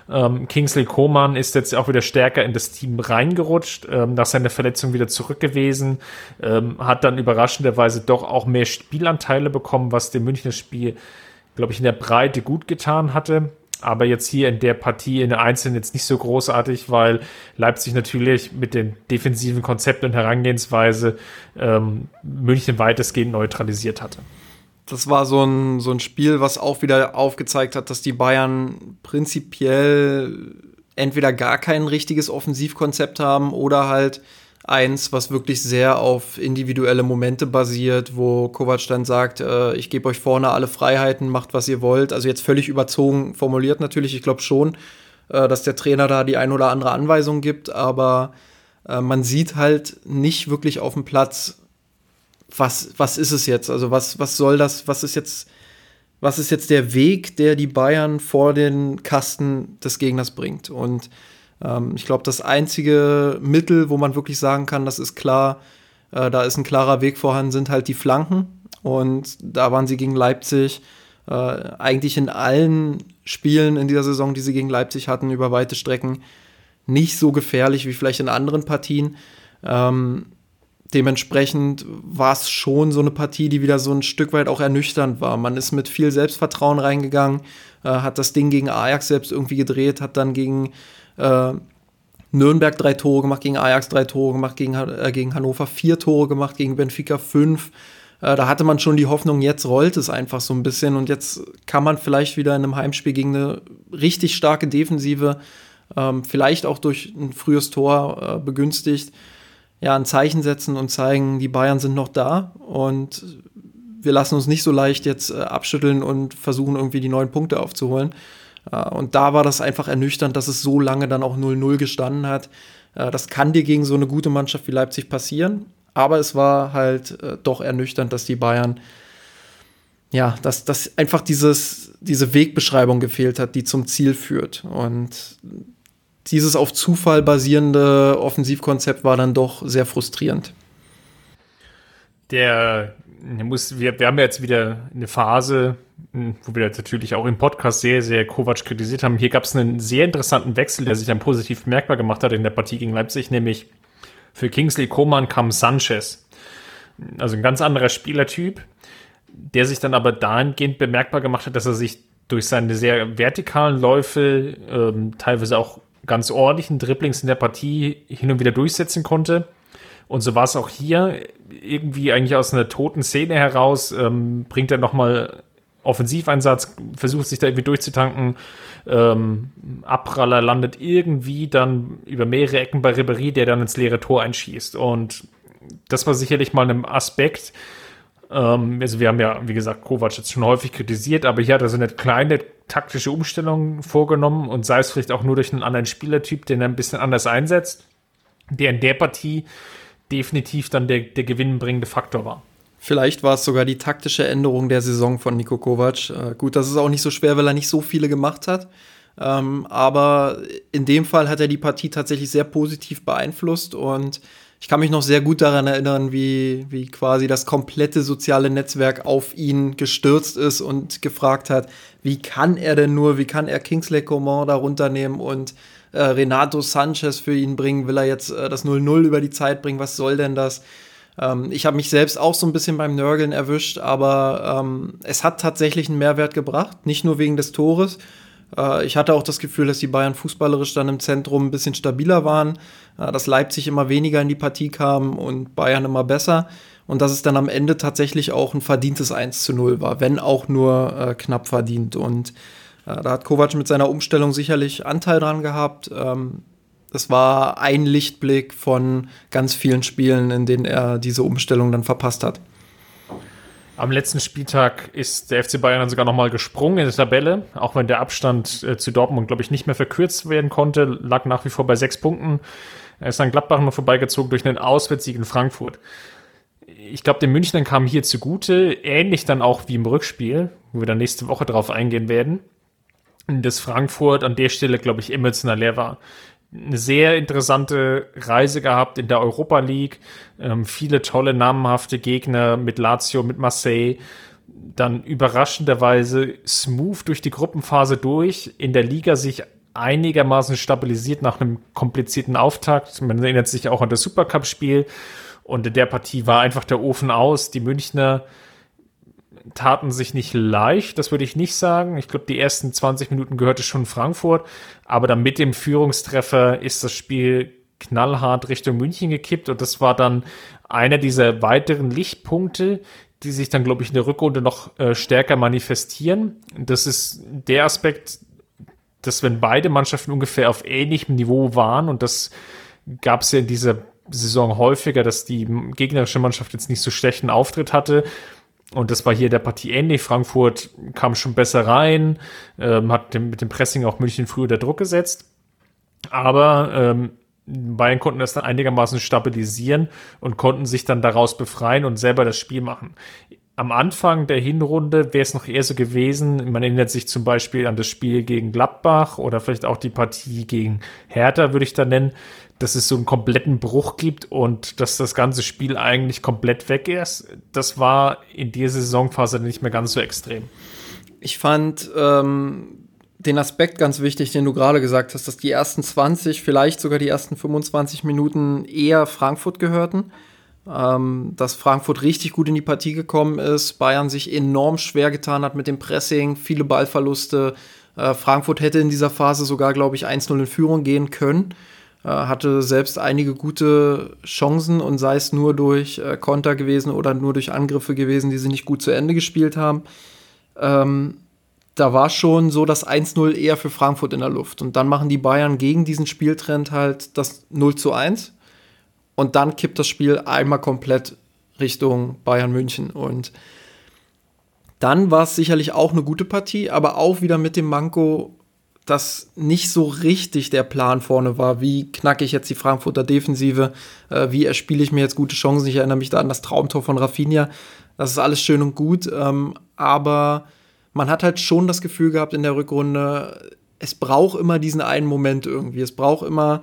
Ähm, Kingsley Coman ist jetzt auch wieder stärker in das Team reingerutscht, ähm, nach seiner Verletzung wieder zurück gewesen, ähm, hat dann überraschenderweise doch auch mehr Spielanteile bekommen, was dem Münchner Spiel, glaube ich, in der Breite gut getan hatte. Aber jetzt hier in der Partie in der Einzelnen jetzt nicht so großartig, weil Leipzig natürlich mit den defensiven Konzepten und Herangehensweise ähm, München weitestgehend neutralisiert hatte. Das war so ein, so ein Spiel, was auch wieder aufgezeigt hat, dass die Bayern prinzipiell entweder gar kein richtiges Offensivkonzept haben oder halt eins, was wirklich sehr auf individuelle Momente basiert, wo Kovac dann sagt, äh, ich gebe euch vorne alle Freiheiten, macht was ihr wollt. Also jetzt völlig überzogen formuliert natürlich, ich glaube schon, äh, dass der Trainer da die ein oder andere Anweisung gibt, aber äh, man sieht halt nicht wirklich auf dem Platz, was, was ist es jetzt? Also was, was soll das, was ist jetzt, was ist jetzt der Weg, der die Bayern vor den Kasten des Gegners bringt? Und ähm, ich glaube, das einzige Mittel, wo man wirklich sagen kann, das ist klar, äh, da ist ein klarer Weg vorhanden, sind halt die Flanken. Und da waren sie gegen Leipzig äh, eigentlich in allen Spielen in dieser Saison, die sie gegen Leipzig hatten, über weite Strecken nicht so gefährlich wie vielleicht in anderen Partien. Ähm, dementsprechend war es schon so eine Partie, die wieder so ein Stück weit auch ernüchternd war. Man ist mit viel Selbstvertrauen reingegangen, äh, hat das Ding gegen Ajax selbst irgendwie gedreht, hat dann gegen äh, Nürnberg drei Tore gemacht, gegen Ajax drei Tore gemacht, gegen, äh, gegen Hannover vier Tore gemacht, gegen Benfica fünf. Äh, da hatte man schon die Hoffnung, jetzt rollt es einfach so ein bisschen und jetzt kann man vielleicht wieder in einem Heimspiel gegen eine richtig starke Defensive, ähm, vielleicht auch durch ein frühes Tor äh, begünstigt, ja, ein Zeichen setzen und zeigen, die Bayern sind noch da und wir lassen uns nicht so leicht jetzt äh, abschütteln und versuchen irgendwie die neun Punkte aufzuholen. Äh, und da war das einfach ernüchternd, dass es so lange dann auch 0-0 gestanden hat. Äh, das kann dir gegen so eine gute Mannschaft wie Leipzig passieren. Aber es war halt äh, doch ernüchternd, dass die Bayern, ja, dass, dass einfach dieses, diese Wegbeschreibung gefehlt hat, die zum Ziel führt. Und dieses auf Zufall basierende Offensivkonzept war dann doch sehr frustrierend. Der muss, wir, wir haben jetzt wieder eine Phase, wo wir jetzt natürlich auch im Podcast sehr, sehr Kovac kritisiert haben. Hier gab es einen sehr interessanten Wechsel, der sich dann positiv bemerkbar gemacht hat in der Partie gegen Leipzig, nämlich für Kingsley Coman kam Sanchez. Also ein ganz anderer Spielertyp, der sich dann aber dahingehend bemerkbar gemacht hat, dass er sich durch seine sehr vertikalen Läufe, ähm, teilweise auch ganz ordentlichen Dribblings in der Partie hin und wieder durchsetzen konnte. Und so war es auch hier. Irgendwie eigentlich aus einer toten Szene heraus ähm, bringt er nochmal Offensiveinsatz, versucht sich da irgendwie durchzutanken. Ähm, Abpraller landet irgendwie dann über mehrere Ecken bei Ribéry, der dann ins leere Tor einschießt. Und das war sicherlich mal ein Aspekt. Ähm, also wir haben ja, wie gesagt, Kovac jetzt schon häufig kritisiert, aber hier hat er so eine kleine taktische Umstellung vorgenommen und sei es vielleicht auch nur durch einen anderen Spielertyp, den er ein bisschen anders einsetzt, der in der Partie definitiv dann der, der gewinnbringende Faktor war. Vielleicht war es sogar die taktische Änderung der Saison von Niko Kovac. Äh, gut, das ist auch nicht so schwer, weil er nicht so viele gemacht hat. Ähm, aber in dem Fall hat er die Partie tatsächlich sehr positiv beeinflusst und ich kann mich noch sehr gut daran erinnern, wie, wie quasi das komplette soziale Netzwerk auf ihn gestürzt ist und gefragt hat, wie kann er denn nur, wie kann er Kingsley Coman da runternehmen und äh, Renato Sanchez für ihn bringen? Will er jetzt äh, das 0-0 über die Zeit bringen? Was soll denn das? Ähm, ich habe mich selbst auch so ein bisschen beim Nörgeln erwischt, aber ähm, es hat tatsächlich einen Mehrwert gebracht, nicht nur wegen des Tores. Äh, ich hatte auch das Gefühl, dass die Bayern fußballerisch dann im Zentrum ein bisschen stabiler waren, äh, dass Leipzig immer weniger in die Partie kam und Bayern immer besser. Und dass es dann am Ende tatsächlich auch ein verdientes 1 zu 0 war, wenn auch nur äh, knapp verdient. Und äh, da hat Kovac mit seiner Umstellung sicherlich Anteil dran gehabt. Ähm, das war ein Lichtblick von ganz vielen Spielen, in denen er diese Umstellung dann verpasst hat. Am letzten Spieltag ist der FC Bayern dann sogar nochmal gesprungen in der Tabelle, auch wenn der Abstand äh, zu Dortmund, glaube ich, nicht mehr verkürzt werden konnte, lag nach wie vor bei sechs Punkten. Er ist an Gladbach noch vorbeigezogen durch einen Auswärtssieg in Frankfurt. Ich glaube, den Münchnern kam hier zugute, ähnlich dann auch wie im Rückspiel, wo wir dann nächste Woche drauf eingehen werden, dass Frankfurt an der Stelle, glaube ich, emotional leer war eine sehr interessante Reise gehabt in der Europa League. Ähm, viele tolle namenhafte Gegner mit Lazio, mit Marseille. Dann überraschenderweise smooth durch die Gruppenphase durch. In der Liga sich einigermaßen stabilisiert nach einem komplizierten Auftakt. Man erinnert sich auch an das Supercup-Spiel. Und in der Partie war einfach der Ofen aus. Die Münchner taten sich nicht leicht, das würde ich nicht sagen. Ich glaube, die ersten 20 Minuten gehörte schon Frankfurt, aber dann mit dem Führungstreffer ist das Spiel knallhart Richtung München gekippt und das war dann einer dieser weiteren Lichtpunkte, die sich dann, glaube ich, in der Rückrunde noch äh, stärker manifestieren. Das ist der Aspekt, dass wenn beide Mannschaften ungefähr auf ähnlichem Niveau waren und das gab es ja in dieser Saison häufiger, dass die gegnerische Mannschaft jetzt nicht so schlechten Auftritt hatte. Und das war hier der Partie ähnlich. Frankfurt kam schon besser rein, ähm, hat dem, mit dem Pressing auch München früher der Druck gesetzt. Aber ähm, Bayern konnten das dann einigermaßen stabilisieren und konnten sich dann daraus befreien und selber das Spiel machen. Am Anfang der Hinrunde wäre es noch eher so gewesen, man erinnert sich zum Beispiel an das Spiel gegen Gladbach oder vielleicht auch die Partie gegen Hertha, würde ich da nennen, dass es so einen kompletten Bruch gibt und dass das ganze Spiel eigentlich komplett weg ist. Das war in dieser Saisonphase nicht mehr ganz so extrem. Ich fand ähm, den Aspekt ganz wichtig, den du gerade gesagt hast, dass die ersten 20, vielleicht sogar die ersten 25 Minuten eher Frankfurt gehörten. Ähm, dass Frankfurt richtig gut in die Partie gekommen ist, Bayern sich enorm schwer getan hat mit dem Pressing, viele Ballverluste. Äh, Frankfurt hätte in dieser Phase sogar, glaube ich, 1-0 in Führung gehen können. Äh, hatte selbst einige gute Chancen und sei es nur durch äh, Konter gewesen oder nur durch Angriffe gewesen, die sie nicht gut zu Ende gespielt haben. Ähm, da war schon so das 1-0 eher für Frankfurt in der Luft. Und dann machen die Bayern gegen diesen Spieltrend halt das 0 zu 1. Und dann kippt das Spiel einmal komplett Richtung Bayern München. Und dann war es sicherlich auch eine gute Partie, aber auch wieder mit dem Manko, dass nicht so richtig der Plan vorne war. Wie knacke ich jetzt die Frankfurter Defensive? Äh, wie erspiele ich mir jetzt gute Chancen? Ich erinnere mich da an das Traumtor von Rafinha. Das ist alles schön und gut, ähm, aber man hat halt schon das Gefühl gehabt in der Rückrunde, es braucht immer diesen einen Moment irgendwie. Es braucht immer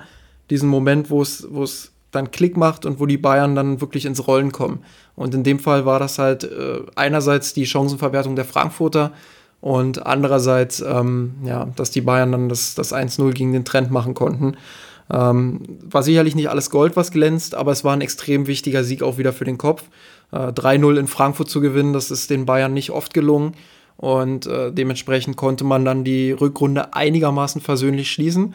diesen Moment, wo es, wo es dann Klick macht und wo die Bayern dann wirklich ins Rollen kommen. Und in dem Fall war das halt äh, einerseits die Chancenverwertung der Frankfurter und andererseits, ähm, ja, dass die Bayern dann das, das 1-0 gegen den Trend machen konnten. Ähm, war sicherlich nicht alles Gold, was glänzt, aber es war ein extrem wichtiger Sieg auch wieder für den Kopf. Äh, 3-0 in Frankfurt zu gewinnen, das ist den Bayern nicht oft gelungen. Und äh, dementsprechend konnte man dann die Rückrunde einigermaßen versöhnlich schließen.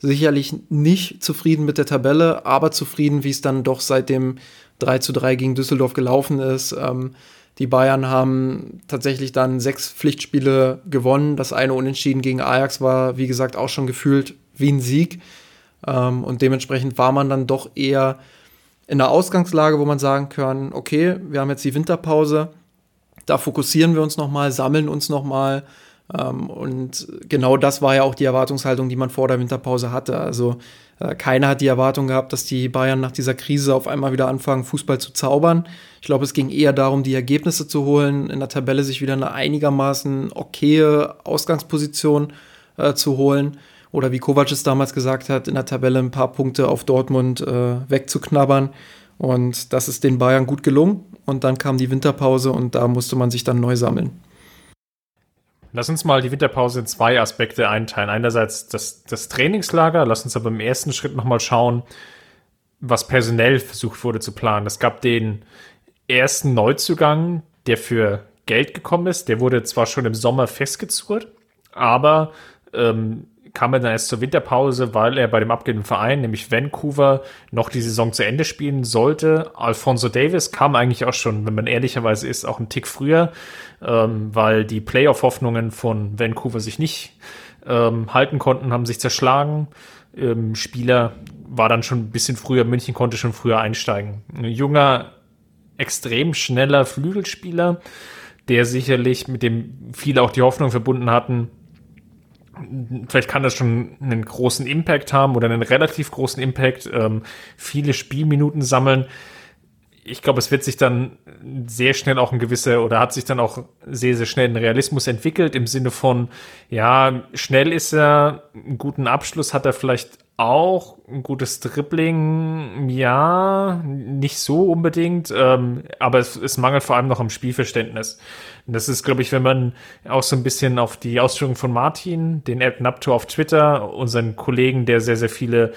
Sicherlich nicht zufrieden mit der Tabelle, aber zufrieden, wie es dann doch seit dem 3 zu 3 gegen Düsseldorf gelaufen ist. Ähm, die Bayern haben tatsächlich dann sechs Pflichtspiele gewonnen. Das eine Unentschieden gegen Ajax war, wie gesagt, auch schon gefühlt wie ein Sieg. Ähm, und dementsprechend war man dann doch eher in der Ausgangslage, wo man sagen kann, okay, wir haben jetzt die Winterpause, da fokussieren wir uns nochmal, sammeln uns nochmal. Ähm, und genau das war ja auch die Erwartungshaltung, die man vor der Winterpause hatte. Also äh, keiner hat die Erwartung gehabt, dass die Bayern nach dieser Krise auf einmal wieder anfangen, Fußball zu zaubern. Ich glaube, es ging eher darum, die Ergebnisse zu holen, in der Tabelle sich wieder eine einigermaßen okaye Ausgangsposition äh, zu holen. Oder wie Kovac es damals gesagt hat, in der Tabelle ein paar Punkte auf Dortmund äh, wegzuknabbern. Und das ist den Bayern gut gelungen. Und dann kam die Winterpause und da musste man sich dann neu sammeln. Lass uns mal die Winterpause in zwei Aspekte einteilen. Einerseits das, das Trainingslager. Lass uns aber im ersten Schritt nochmal schauen, was personell versucht wurde zu planen. Es gab den ersten Neuzugang, der für Geld gekommen ist. Der wurde zwar schon im Sommer festgezurrt, aber ähm, kam er dann erst zur Winterpause, weil er bei dem abgebenden Verein, nämlich Vancouver, noch die Saison zu Ende spielen sollte. Alfonso Davis kam eigentlich auch schon, wenn man ehrlicherweise ist, auch einen Tick früher, ähm, weil die Playoff-Hoffnungen von Vancouver sich nicht ähm, halten konnten, haben sich zerschlagen. Ähm, Spieler war dann schon ein bisschen früher, München konnte schon früher einsteigen. Ein junger, extrem schneller Flügelspieler, der sicherlich mit dem viele auch die Hoffnung verbunden hatten, vielleicht kann das schon einen großen Impact haben oder einen relativ großen Impact, ähm, viele Spielminuten sammeln. Ich glaube, es wird sich dann sehr schnell auch ein gewisser oder hat sich dann auch sehr, sehr schnell ein Realismus entwickelt im Sinne von, ja, schnell ist er, einen guten Abschluss hat er vielleicht auch ein gutes Dribbling, ja, nicht so unbedingt, ähm, aber es, es mangelt vor allem noch am Spielverständnis. Und das ist, glaube ich, wenn man auch so ein bisschen auf die Ausführungen von Martin, den App Napto auf Twitter, unseren Kollegen, der sehr, sehr viele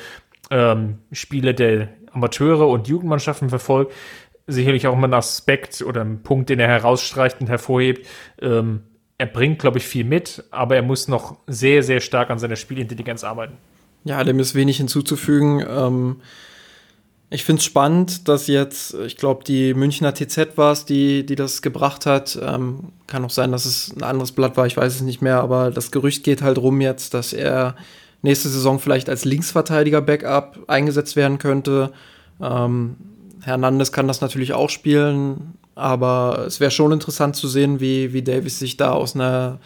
ähm, Spiele der Amateure und Jugendmannschaften verfolgt, sicherlich auch immer ein Aspekt oder ein Punkt, den er herausstreicht und hervorhebt. Ähm, er bringt, glaube ich, viel mit, aber er muss noch sehr, sehr stark an seiner Spielintelligenz arbeiten. Ja, dem ist wenig hinzuzufügen. Ähm, ich finde es spannend, dass jetzt, ich glaube, die Münchner TZ war es, die, die das gebracht hat. Ähm, kann auch sein, dass es ein anderes Blatt war, ich weiß es nicht mehr, aber das Gerücht geht halt rum jetzt, dass er nächste Saison vielleicht als Linksverteidiger Backup eingesetzt werden könnte. Ähm, Hernandez kann das natürlich auch spielen, aber es wäre schon interessant zu sehen, wie, wie Davis sich da aus einer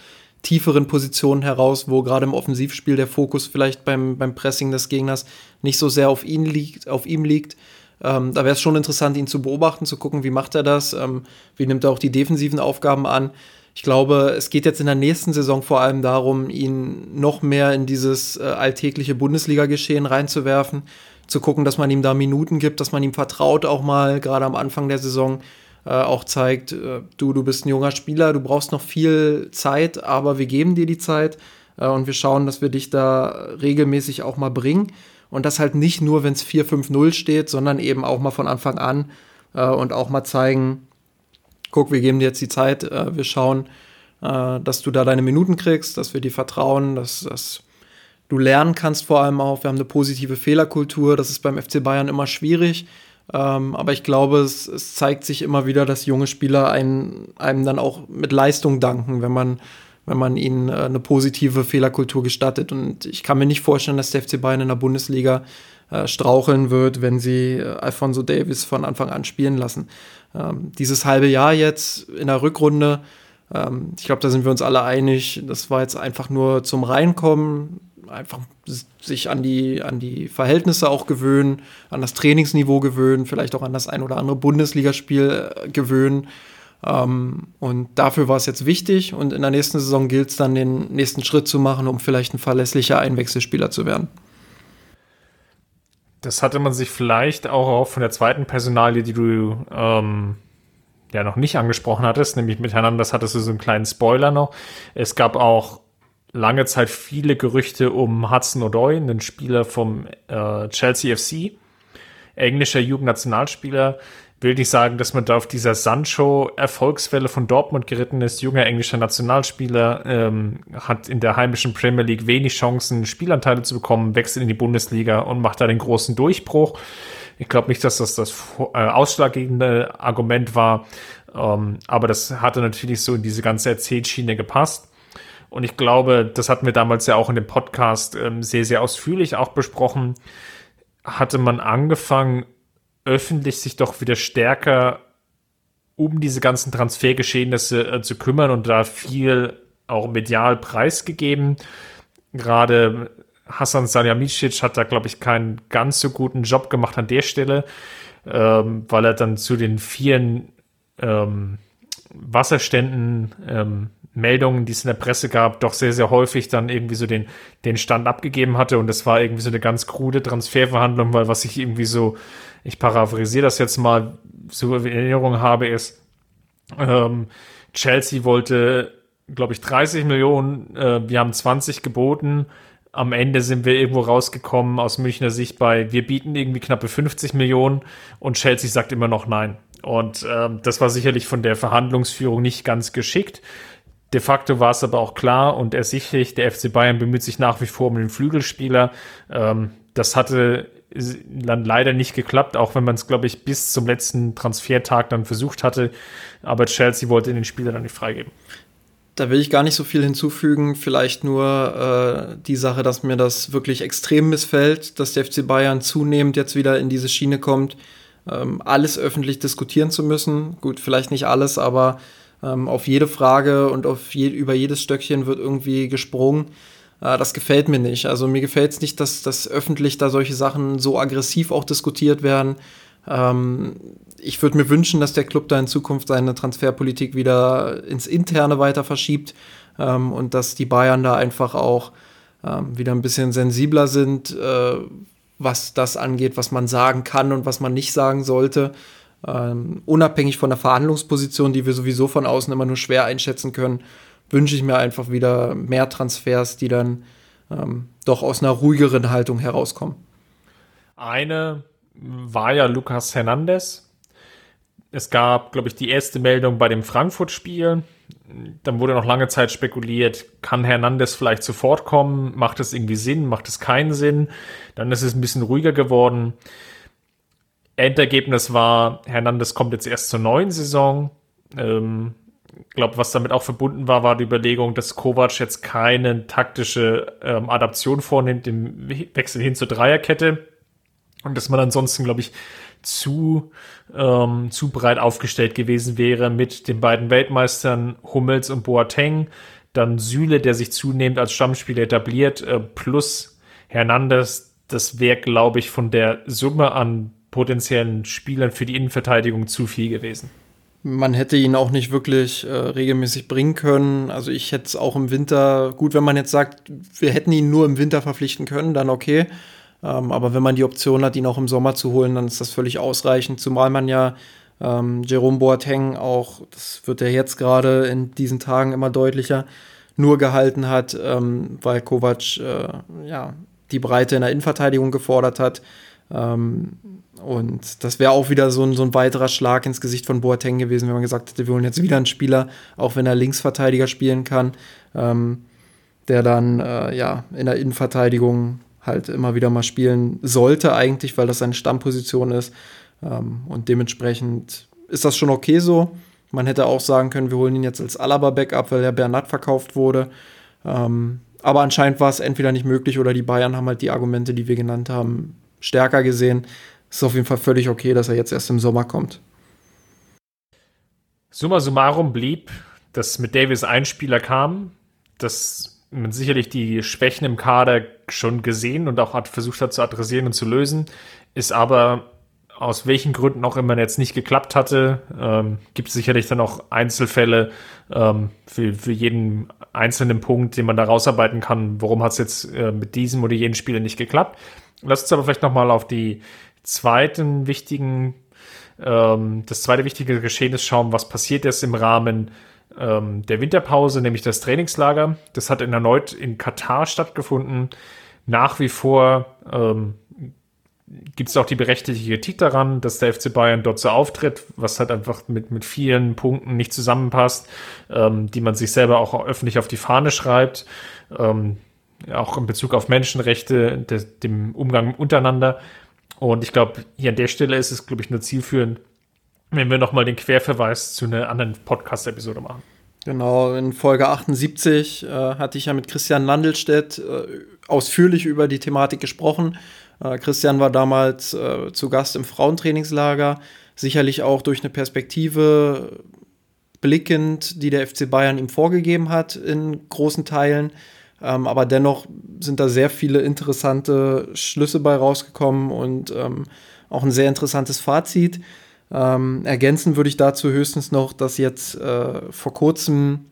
tieferen Positionen heraus, wo gerade im Offensivspiel der Fokus vielleicht beim, beim Pressing des Gegners nicht so sehr auf ihn liegt, auf ihm liegt. Ähm, da wäre es schon interessant, ihn zu beobachten, zu gucken, wie macht er das, ähm, wie nimmt er auch die defensiven Aufgaben an. Ich glaube, es geht jetzt in der nächsten Saison vor allem darum, ihn noch mehr in dieses äh, alltägliche Bundesliga-Geschehen reinzuwerfen, zu gucken, dass man ihm da Minuten gibt, dass man ihm vertraut, auch mal gerade am Anfang der Saison äh, auch zeigt, äh, du, du bist ein junger Spieler, du brauchst noch viel Zeit, aber wir geben dir die Zeit äh, und wir schauen, dass wir dich da regelmäßig auch mal bringen. Und das halt nicht nur, wenn es 4-5-0 steht, sondern eben auch mal von Anfang an äh, und auch mal zeigen, guck, wir geben dir jetzt die Zeit, äh, wir schauen, äh, dass du da deine Minuten kriegst, dass wir dir vertrauen, dass, dass du lernen kannst vor allem auch. Wir haben eine positive Fehlerkultur, das ist beim FC Bayern immer schwierig. Ähm, aber ich glaube, es, es, zeigt sich immer wieder, dass junge Spieler einen, einem dann auch mit Leistung danken, wenn man, wenn man ihnen äh, eine positive Fehlerkultur gestattet. Und ich kann mir nicht vorstellen, dass der FC Bayern in der Bundesliga äh, straucheln wird, wenn sie äh, Alfonso Davis von Anfang an spielen lassen. Ähm, dieses halbe Jahr jetzt in der Rückrunde, ähm, ich glaube, da sind wir uns alle einig, das war jetzt einfach nur zum Reinkommen einfach sich an die, an die Verhältnisse auch gewöhnen, an das Trainingsniveau gewöhnen, vielleicht auch an das ein oder andere Bundesligaspiel äh, gewöhnen. Ähm, und dafür war es jetzt wichtig. Und in der nächsten Saison gilt es dann, den nächsten Schritt zu machen, um vielleicht ein verlässlicher Einwechselspieler zu werden. Das hatte man sich vielleicht auch von der zweiten Personalie, die du ähm, ja noch nicht angesprochen hattest, nämlich miteinander, das hattest du so einen kleinen Spoiler noch. Es gab auch lange Zeit viele Gerüchte um Hudson O'Doy, einen Spieler vom äh, Chelsea FC, englischer Jugendnationalspieler. Will nicht sagen, dass man da auf dieser Sancho-Erfolgswelle von Dortmund geritten ist. Junger englischer Nationalspieler ähm, hat in der heimischen Premier League wenig Chancen, Spielanteile zu bekommen, wechselt in die Bundesliga und macht da den großen Durchbruch. Ich glaube nicht, dass das das äh, ausschlaggebende Argument war, ähm, aber das hatte natürlich so in diese ganze Erzählschiene gepasst. Und ich glaube, das hatten wir damals ja auch in dem Podcast ähm, sehr, sehr ausführlich auch besprochen. Hatte man angefangen, öffentlich sich doch wieder stärker um diese ganzen Transfergeschehnisse äh, zu kümmern und da viel auch medial preisgegeben. Gerade Hassan Salihamidzic hat da, glaube ich, keinen ganz so guten Job gemacht an der Stelle, ähm, weil er dann zu den vielen ähm, Wasserständen ähm, Meldungen, die es in der Presse gab, doch sehr, sehr häufig dann irgendwie so den, den Stand abgegeben hatte. Und es war irgendwie so eine ganz krude Transferverhandlung, weil was ich irgendwie so, ich paraphrasiere das jetzt mal, so in Erinnerung habe, ist, ähm, Chelsea wollte, glaube ich, 30 Millionen, äh, wir haben 20 geboten. Am Ende sind wir irgendwo rausgekommen aus Münchner Sicht bei, wir bieten irgendwie knappe 50 Millionen und Chelsea sagt immer noch nein. Und ähm, das war sicherlich von der Verhandlungsführung nicht ganz geschickt. De facto war es aber auch klar und ersichtlich, der FC Bayern bemüht sich nach wie vor um den Flügelspieler. Ähm, das hatte dann leider nicht geklappt, auch wenn man es, glaube ich, bis zum letzten Transfertag dann versucht hatte. Aber Chelsea wollte den Spieler dann nicht freigeben. Da will ich gar nicht so viel hinzufügen. Vielleicht nur äh, die Sache, dass mir das wirklich extrem missfällt, dass der FC Bayern zunehmend jetzt wieder in diese Schiene kommt, ähm, alles öffentlich diskutieren zu müssen. Gut, vielleicht nicht alles, aber ähm, auf jede Frage und auf je, über jedes Stöckchen wird irgendwie gesprungen. Äh, das gefällt mir nicht. Also mir gefällt es nicht, dass, dass öffentlich da solche Sachen so aggressiv auch diskutiert werden. Ähm, ich würde mir wünschen, dass der Club da in Zukunft seine Transferpolitik wieder ins Interne weiter verschiebt ähm, und dass die Bayern da einfach auch ähm, wieder ein bisschen sensibler sind, äh, was das angeht, was man sagen kann und was man nicht sagen sollte ähm, unabhängig von der Verhandlungsposition, die wir sowieso von außen immer nur schwer einschätzen können, wünsche ich mir einfach wieder mehr Transfers, die dann ähm, doch aus einer ruhigeren Haltung herauskommen. Eine war ja Lucas Hernandez. es gab, glaube ich, die erste Meldung bei dem Frankfurt-Spiel. Dann wurde noch lange Zeit spekuliert, kann Hernandez vielleicht sofort kommen? Macht es irgendwie Sinn? Macht es keinen Sinn? Dann ist es ein bisschen ruhiger geworden. Endergebnis war, Hernandez kommt jetzt erst zur neuen Saison. Ähm, glaube, was damit auch verbunden war, war die Überlegung, dass Kovac jetzt keine taktische ähm, Adaption vornimmt im Wechsel hin zur Dreierkette und dass man ansonsten, glaube ich, zu, ähm, zu breit aufgestellt gewesen wäre mit den beiden Weltmeistern Hummels und Boateng, dann Süle, der sich zunehmend als Stammspieler etabliert, äh, plus Hernandez. Das wäre, glaube ich, von der Summe an potenziellen Spielern für die Innenverteidigung zu viel gewesen. Man hätte ihn auch nicht wirklich äh, regelmäßig bringen können. Also ich hätte es auch im Winter, gut, wenn man jetzt sagt, wir hätten ihn nur im Winter verpflichten können, dann okay. Ähm, aber wenn man die Option hat, ihn auch im Sommer zu holen, dann ist das völlig ausreichend. Zumal man ja ähm, Jerome Boateng auch, das wird ja jetzt gerade in diesen Tagen immer deutlicher, nur gehalten hat, ähm, weil Kovac äh, ja, die Breite in der Innenverteidigung gefordert hat. Ähm, und das wäre auch wieder so ein, so ein weiterer Schlag ins Gesicht von Boateng gewesen, wenn man gesagt hätte, wir holen jetzt wieder einen Spieler, auch wenn er Linksverteidiger spielen kann, ähm, der dann äh, ja in der Innenverteidigung halt immer wieder mal spielen sollte, eigentlich, weil das seine Stammposition ist. Ähm, und dementsprechend ist das schon okay so. Man hätte auch sagen können, wir holen ihn jetzt als Alaba-Backup, weil der Bernat verkauft wurde. Ähm, aber anscheinend war es entweder nicht möglich oder die Bayern haben halt die Argumente, die wir genannt haben, stärker gesehen. Es ist auf jeden Fall völlig okay, dass er jetzt erst im Sommer kommt. Summa summarum blieb, dass mit Davis ein Spieler kam, dass man sicherlich die Schwächen im Kader schon gesehen und auch hat versucht hat zu adressieren und zu lösen, ist aber aus welchen Gründen auch immer jetzt nicht geklappt hatte, ähm, gibt es sicherlich dann auch Einzelfälle ähm, für, für jeden einzelnen Punkt, den man da rausarbeiten kann, warum hat es jetzt äh, mit diesem oder jenem Spieler nicht geklappt. Lass uns aber vielleicht nochmal auf die zweiten wichtigen, ähm, das zweite wichtige Geschehen schauen, was passiert ist im Rahmen ähm, der Winterpause, nämlich das Trainingslager. Das hat in erneut in Katar stattgefunden. Nach wie vor ähm, gibt es auch die berechtigte Kritik daran, dass der FC Bayern dort so auftritt, was halt einfach mit, mit vielen Punkten nicht zusammenpasst, ähm, die man sich selber auch öffentlich auf die Fahne schreibt, ähm, auch in Bezug auf Menschenrechte, de, dem Umgang untereinander. Und ich glaube, hier an der Stelle ist es, glaube ich, nur zielführend, wenn wir nochmal den Querverweis zu einer anderen Podcast-Episode machen. Genau, in Folge 78 äh, hatte ich ja mit Christian Landelstedt äh, ausführlich über die Thematik gesprochen. Äh, Christian war damals äh, zu Gast im Frauentrainingslager, sicherlich auch durch eine Perspektive blickend, die der FC Bayern ihm vorgegeben hat in großen Teilen. Ähm, aber dennoch sind da sehr viele interessante Schlüsse bei rausgekommen und ähm, auch ein sehr interessantes Fazit. Ähm, ergänzen würde ich dazu höchstens noch, dass jetzt äh, vor kurzem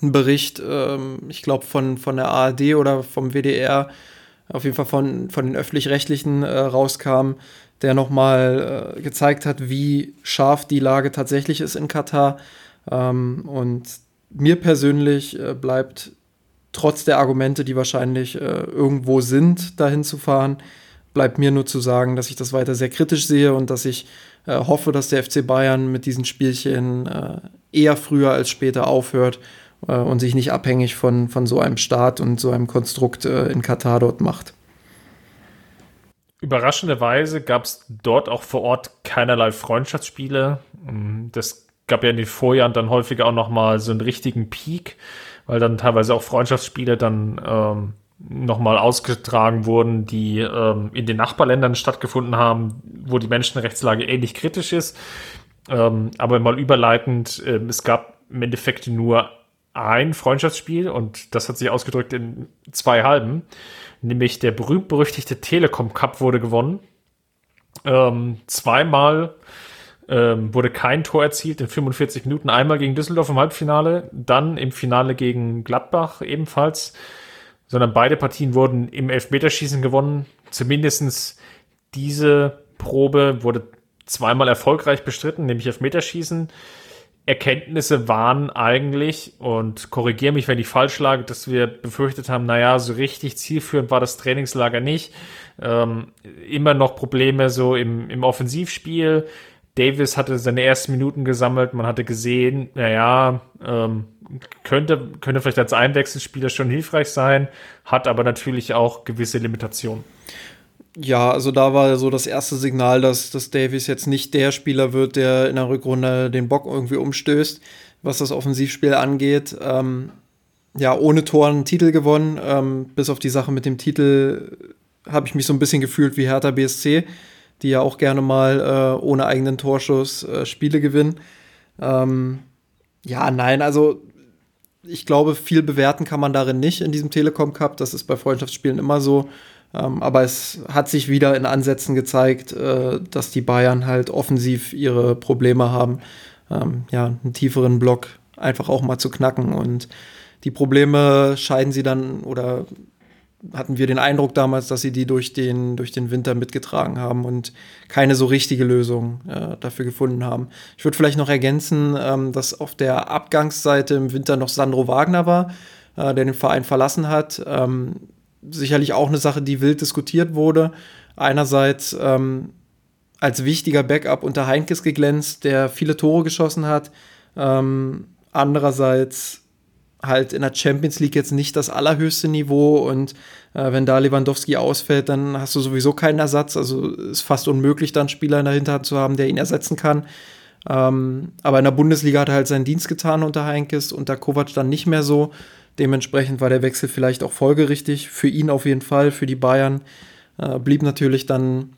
ein Bericht, ähm, ich glaube, von, von der ARD oder vom WDR, auf jeden Fall von, von den öffentlich-rechtlichen äh, rauskam, der nochmal äh, gezeigt hat, wie scharf die Lage tatsächlich ist in Katar. Ähm, und mir persönlich äh, bleibt trotz der Argumente, die wahrscheinlich äh, irgendwo sind, dahin zu fahren, bleibt mir nur zu sagen, dass ich das weiter sehr kritisch sehe und dass ich äh, hoffe, dass der FC Bayern mit diesen Spielchen äh, eher früher als später aufhört äh, und sich nicht abhängig von, von so einem Staat und so einem Konstrukt äh, in Katar dort macht. Überraschenderweise gab es dort auch vor Ort keinerlei Freundschaftsspiele. Mm, das gab ja in den Vorjahren dann häufiger auch noch mal so einen richtigen Peak, weil dann teilweise auch Freundschaftsspiele dann ähm, nochmal ausgetragen wurden, die ähm, in den Nachbarländern stattgefunden haben, wo die Menschenrechtslage ähnlich kritisch ist. Ähm, aber mal überleitend, äh, es gab im Endeffekt nur ein Freundschaftsspiel und das hat sich ausgedrückt in zwei halben. Nämlich der berühmt-berüchtigte Telekom Cup wurde gewonnen. Ähm, zweimal ähm, wurde kein Tor erzielt in 45 Minuten. Einmal gegen Düsseldorf im Halbfinale, dann im Finale gegen Gladbach ebenfalls sondern beide Partien wurden im Elfmeterschießen gewonnen. Zumindestens diese Probe wurde zweimal erfolgreich bestritten, nämlich Elfmeterschießen. Erkenntnisse waren eigentlich, und korrigiere mich, wenn ich falsch lag, dass wir befürchtet haben, naja, so richtig zielführend war das Trainingslager nicht. Ähm, immer noch Probleme so im, im Offensivspiel, Davis hatte seine ersten Minuten gesammelt, man hatte gesehen, naja, ähm, könnte, könnte vielleicht als Einwechselspieler schon hilfreich sein, hat aber natürlich auch gewisse Limitationen. Ja, also da war so das erste Signal, dass, dass Davies jetzt nicht der Spieler wird, der in der Rückrunde den Bock irgendwie umstößt, was das Offensivspiel angeht. Ähm, ja, ohne Tor einen Titel gewonnen. Ähm, bis auf die Sache mit dem Titel habe ich mich so ein bisschen gefühlt wie Hertha BSC, die ja auch gerne mal äh, ohne eigenen Torschuss äh, Spiele gewinnen. Ähm, ja, nein, also ich glaube, viel bewerten kann man darin nicht in diesem Telekom Cup. Das ist bei Freundschaftsspielen immer so. Ähm, aber es hat sich wieder in Ansätzen gezeigt, äh, dass die Bayern halt offensiv ihre Probleme haben, ähm, ja, einen tieferen Block einfach auch mal zu knacken. Und die Probleme scheiden sie dann oder hatten wir den Eindruck damals, dass sie die durch den, durch den Winter mitgetragen haben und keine so richtige Lösung äh, dafür gefunden haben. Ich würde vielleicht noch ergänzen, ähm, dass auf der Abgangsseite im Winter noch Sandro Wagner war, äh, der den Verein verlassen hat. Ähm, sicherlich auch eine Sache, die wild diskutiert wurde. Einerseits ähm, als wichtiger Backup unter Heinkes geglänzt, der viele Tore geschossen hat. Ähm, andererseits halt in der Champions League jetzt nicht das allerhöchste Niveau und äh, wenn da Lewandowski ausfällt, dann hast du sowieso keinen Ersatz. Also ist fast unmöglich, dann Spieler in der Hinterhand zu haben, der ihn ersetzen kann. Ähm, aber in der Bundesliga hat er halt seinen Dienst getan unter Heinkes, unter Kovac dann nicht mehr so. Dementsprechend war der Wechsel vielleicht auch folgerichtig. Für ihn auf jeden Fall, für die Bayern äh, blieb natürlich dann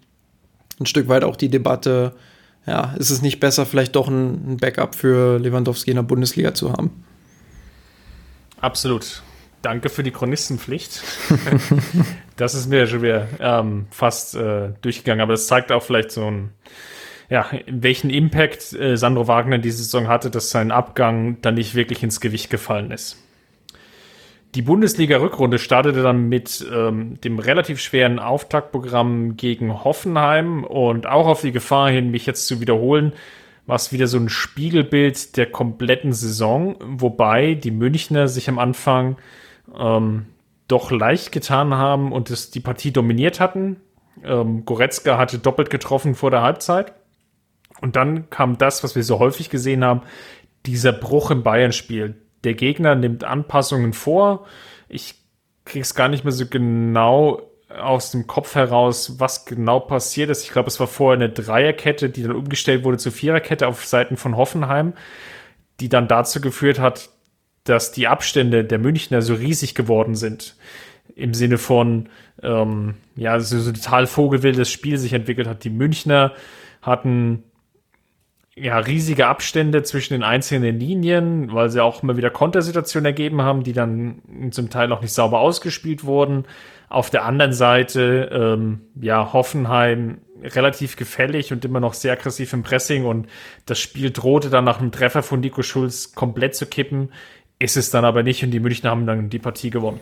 ein Stück weit auch die Debatte, ja, ist es nicht besser, vielleicht doch ein, ein Backup für Lewandowski in der Bundesliga zu haben? Absolut. Danke für die Chronistenpflicht. das ist mir schon wieder ähm, fast äh, durchgegangen, aber das zeigt auch vielleicht so ein, ja, welchen Impact äh, Sandro Wagner diese Saison hatte, dass sein Abgang dann nicht wirklich ins Gewicht gefallen ist. Die Bundesliga-Rückrunde startete dann mit ähm, dem relativ schweren Auftaktprogramm gegen Hoffenheim und auch auf die Gefahr hin, mich jetzt zu wiederholen, war es wieder so ein Spiegelbild der kompletten Saison, wobei die Münchner sich am Anfang ähm, doch leicht getan haben und es die Partie dominiert hatten. Ähm, Goretzka hatte doppelt getroffen vor der Halbzeit. Und dann kam das, was wir so häufig gesehen haben, dieser Bruch im Bayern-Spiel der Gegner nimmt Anpassungen vor. Ich krieg's gar nicht mehr so genau aus dem Kopf heraus, was genau passiert ist. Ich glaube, es war vorher eine Dreierkette, die dann umgestellt wurde zur Viererkette auf Seiten von Hoffenheim, die dann dazu geführt hat, dass die Abstände der Münchner so riesig geworden sind. Im Sinne von, ähm, ja, so, so total vogelwildes Spiel sich entwickelt hat. Die Münchner hatten ja, riesige Abstände zwischen den einzelnen Linien, weil sie auch immer wieder Kontersituationen ergeben haben, die dann zum Teil noch nicht sauber ausgespielt wurden. Auf der anderen Seite, ähm, ja, Hoffenheim relativ gefällig und immer noch sehr aggressiv im Pressing und das Spiel drohte dann nach einem Treffer von Nico Schulz komplett zu kippen, ist es dann aber nicht und die Münchner haben dann die Partie gewonnen.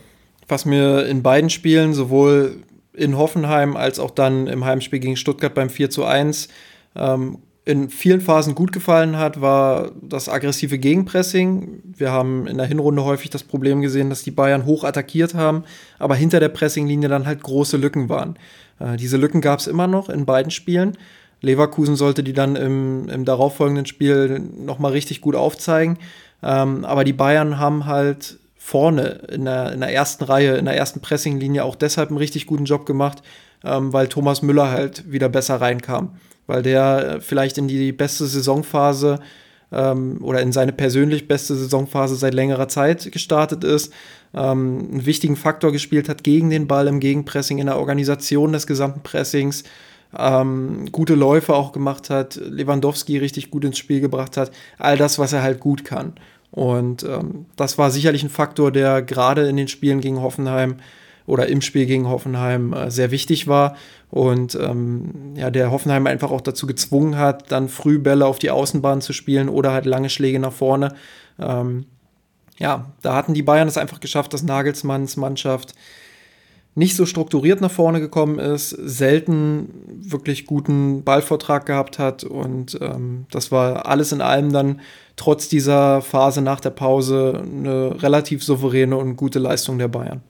Was mir in beiden Spielen, sowohl in Hoffenheim als auch dann im Heimspiel gegen Stuttgart beim 4 zu 1, ähm, in vielen Phasen gut gefallen hat, war das aggressive Gegenpressing. Wir haben in der Hinrunde häufig das Problem gesehen, dass die Bayern hoch attackiert haben, aber hinter der Pressinglinie dann halt große Lücken waren. Äh, diese Lücken gab es immer noch in beiden Spielen. Leverkusen sollte die dann im, im darauffolgenden Spiel nochmal richtig gut aufzeigen. Ähm, aber die Bayern haben halt vorne in der, in der ersten Reihe, in der ersten Pressinglinie auch deshalb einen richtig guten Job gemacht, ähm, weil Thomas Müller halt wieder besser reinkam weil der äh, vielleicht in die beste Saisonphase ähm, oder in seine persönlich beste Saisonphase seit längerer Zeit gestartet ist, ähm, einen wichtigen Faktor gespielt hat gegen den Ball im Gegenpressing, in der Organisation des gesamten Pressings, ähm, gute Läufe auch gemacht hat, Lewandowski richtig gut ins Spiel gebracht hat, all das, was er halt gut kann. Und ähm, das war sicherlich ein Faktor, der gerade in den Spielen gegen Hoffenheim oder im Spiel gegen Hoffenheim äh, sehr wichtig war und ähm, ja, der Hoffenheim einfach auch dazu gezwungen hat, dann früh Bälle auf die Außenbahn zu spielen oder halt lange Schläge nach vorne. Ähm, ja, da hatten die Bayern es einfach geschafft, dass Nagelsmanns Mannschaft nicht so strukturiert nach vorne gekommen ist, selten wirklich guten Ballvortrag gehabt hat und ähm, das war alles in allem dann trotz dieser Phase nach der Pause eine relativ souveräne und gute Leistung der Bayern.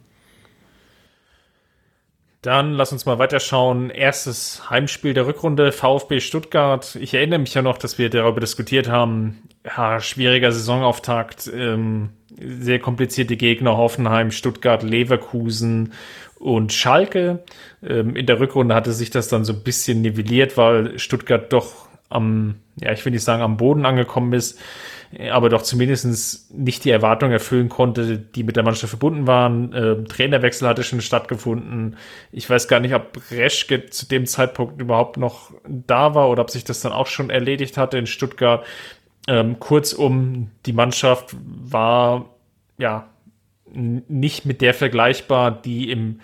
Dann lass uns mal weiterschauen. Erstes Heimspiel der Rückrunde, VfB Stuttgart. Ich erinnere mich ja noch, dass wir darüber diskutiert haben. Ja, schwieriger Saisonauftakt, ähm, sehr komplizierte Gegner, Hoffenheim, Stuttgart, Leverkusen und Schalke. Ähm, in der Rückrunde hatte sich das dann so ein bisschen nivelliert, weil Stuttgart doch am, ja, ich will nicht sagen am Boden angekommen ist, aber doch zumindest nicht die Erwartungen erfüllen konnte, die mit der Mannschaft verbunden waren. Ähm, Trainerwechsel hatte schon stattgefunden. Ich weiß gar nicht, ob Reschke zu dem Zeitpunkt überhaupt noch da war oder ob sich das dann auch schon erledigt hatte in Stuttgart. Ähm, kurzum, die Mannschaft war ja nicht mit der vergleichbar, die im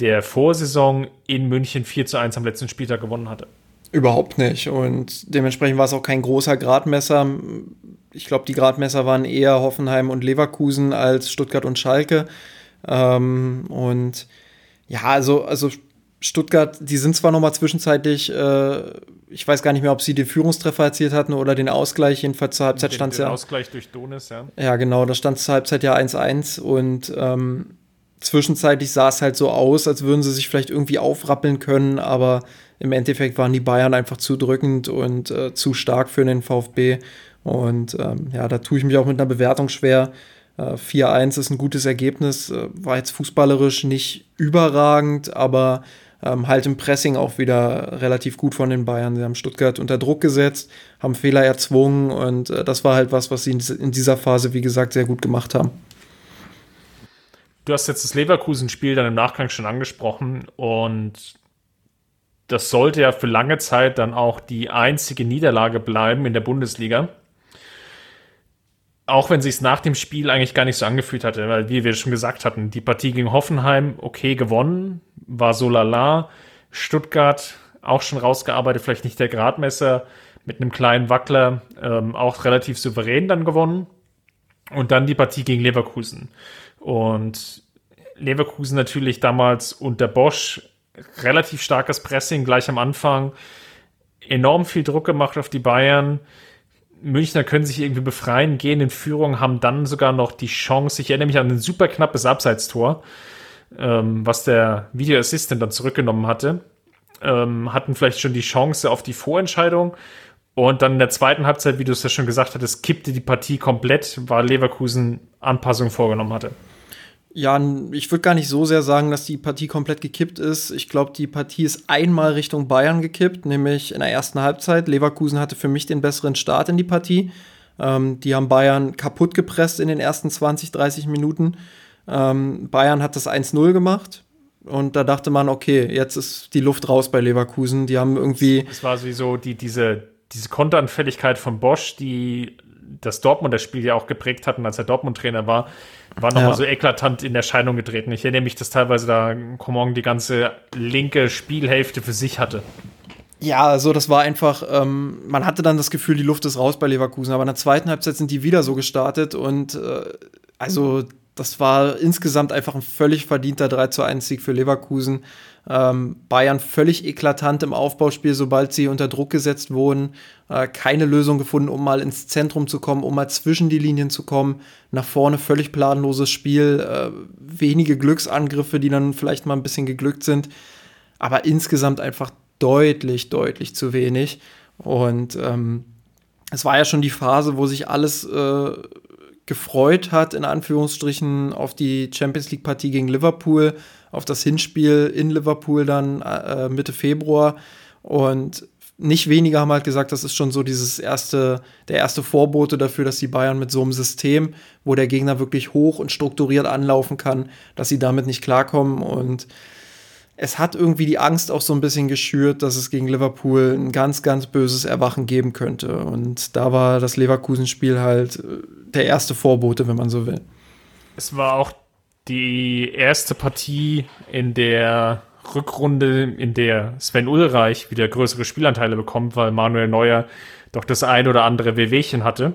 der Vorsaison in München 4 zu 1 am letzten Spieltag gewonnen hatte. Überhaupt nicht. Und dementsprechend war es auch kein großer Gradmesser. Ich glaube, die Gradmesser waren eher Hoffenheim und Leverkusen als Stuttgart und Schalke. Ähm, und ja, also, also Stuttgart, die sind zwar noch mal zwischenzeitlich, äh, ich weiß gar nicht mehr, ob sie den Führungstreffer erzielt hatten oder den Ausgleich, jedenfalls zur Halbzeit stand es ja. Ausgleich durch Donis, ja. Ja, genau, da stand zur Halbzeit ja 1-1 und ähm, zwischenzeitlich sah es halt so aus, als würden sie sich vielleicht irgendwie aufrappeln können, aber im Endeffekt waren die Bayern einfach zu drückend und äh, zu stark für den VfB. Und ähm, ja, da tue ich mich auch mit einer Bewertung schwer. Äh, 4-1 ist ein gutes Ergebnis, äh, war jetzt fußballerisch nicht überragend, aber ähm, halt im Pressing auch wieder relativ gut von den Bayern. Sie haben Stuttgart unter Druck gesetzt, haben Fehler erzwungen und äh, das war halt was, was sie in dieser Phase, wie gesagt, sehr gut gemacht haben. Du hast jetzt das Leverkusen-Spiel dann im Nachgang schon angesprochen und das sollte ja für lange Zeit dann auch die einzige Niederlage bleiben in der Bundesliga. Auch wenn sich es nach dem Spiel eigentlich gar nicht so angefühlt hatte, weil wie wir schon gesagt hatten, die Partie gegen Hoffenheim okay gewonnen, war so lala. Stuttgart auch schon rausgearbeitet, vielleicht nicht der Gradmesser, mit einem kleinen Wackler ähm, auch relativ souverän dann gewonnen. Und dann die Partie gegen Leverkusen. Und Leverkusen natürlich damals unter Bosch relativ starkes Pressing gleich am Anfang, enorm viel Druck gemacht auf die Bayern. Münchner können sich irgendwie befreien, gehen in Führung, haben dann sogar noch die Chance. Ich erinnere mich an ein super knappes Abseitstor, ähm, was der Video Assistant dann zurückgenommen hatte. Ähm, hatten vielleicht schon die Chance auf die Vorentscheidung. Und dann in der zweiten Halbzeit, wie du es ja schon gesagt hattest, kippte die Partie komplett, weil Leverkusen Anpassungen vorgenommen hatte. Ja, ich würde gar nicht so sehr sagen, dass die Partie komplett gekippt ist. Ich glaube, die Partie ist einmal Richtung Bayern gekippt, nämlich in der ersten Halbzeit. Leverkusen hatte für mich den besseren Start in die Partie. Ähm, die haben Bayern kaputt gepresst in den ersten 20, 30 Minuten. Ähm, Bayern hat das 1-0 gemacht. Und da dachte man, okay, jetzt ist die Luft raus bei Leverkusen. Die haben irgendwie. Es war sowieso die, diese, diese Konteranfälligkeit von Bosch, die das Dortmunder Spiel ja auch geprägt hatten, als er Dortmund-Trainer war, war nochmal ja. so eklatant in Erscheinung getreten. Ich erinnere mich, dass teilweise da Coman die ganze linke Spielhälfte für sich hatte. Ja, also das war einfach, ähm, man hatte dann das Gefühl, die Luft ist raus bei Leverkusen, aber in der zweiten Halbzeit sind die wieder so gestartet und äh, also das war insgesamt einfach ein völlig verdienter 3 zu 1 Sieg für Leverkusen. Ähm, Bayern völlig eklatant im Aufbauspiel, sobald sie unter Druck gesetzt wurden. Äh, keine Lösung gefunden, um mal ins Zentrum zu kommen, um mal zwischen die Linien zu kommen. Nach vorne völlig planloses Spiel. Äh, wenige Glücksangriffe, die dann vielleicht mal ein bisschen geglückt sind. Aber insgesamt einfach deutlich, deutlich zu wenig. Und ähm, es war ja schon die Phase, wo sich alles äh, gefreut hat, in Anführungsstrichen, auf die Champions League-Partie gegen Liverpool, auf das Hinspiel in Liverpool dann äh, Mitte Februar. Und nicht wenige haben halt gesagt, das ist schon so dieses erste, der erste Vorbote dafür, dass die Bayern mit so einem System, wo der Gegner wirklich hoch und strukturiert anlaufen kann, dass sie damit nicht klarkommen. Und es hat irgendwie die Angst auch so ein bisschen geschürt, dass es gegen Liverpool ein ganz, ganz böses Erwachen geben könnte. Und da war das Leverkusen-Spiel halt äh, der erste Vorbote, wenn man so will. Es war auch die erste Partie in der Rückrunde, in der Sven Ulreich wieder größere Spielanteile bekommt, weil Manuel Neuer doch das ein oder andere Wehwehchen hatte.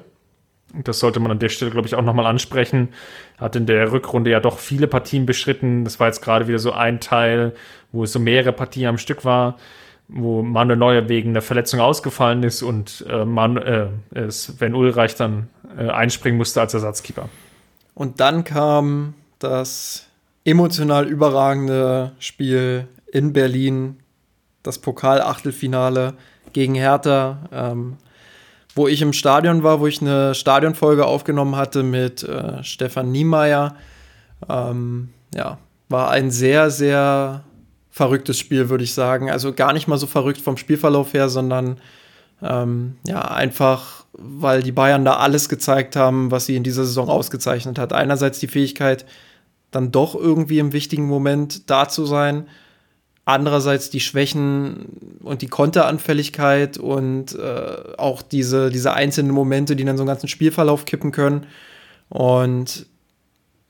Das sollte man an der Stelle, glaube ich, auch nochmal ansprechen. Hat in der Rückrunde ja doch viele Partien beschritten. Das war jetzt gerade wieder so ein Teil, wo es so mehrere Partien am Stück war, wo Manuel Neuer wegen einer Verletzung ausgefallen ist und äh, Man, äh, Sven Ulreich dann äh, einspringen musste als Ersatzkeeper. Und dann kam das emotional überragende Spiel in Berlin, das Pokal-Achtelfinale gegen Hertha, ähm, wo ich im Stadion war, wo ich eine Stadionfolge aufgenommen hatte mit äh, Stefan Niemeyer. Ähm, ja, war ein sehr, sehr verrücktes Spiel, würde ich sagen. Also gar nicht mal so verrückt vom Spielverlauf her, sondern ähm, ja, einfach, weil die Bayern da alles gezeigt haben, was sie in dieser Saison ausgezeichnet hat. Einerseits die Fähigkeit, dann doch irgendwie im wichtigen Moment da zu sein. Andererseits die Schwächen und die Konteranfälligkeit und äh, auch diese, diese einzelnen Momente, die dann so einen ganzen Spielverlauf kippen können. Und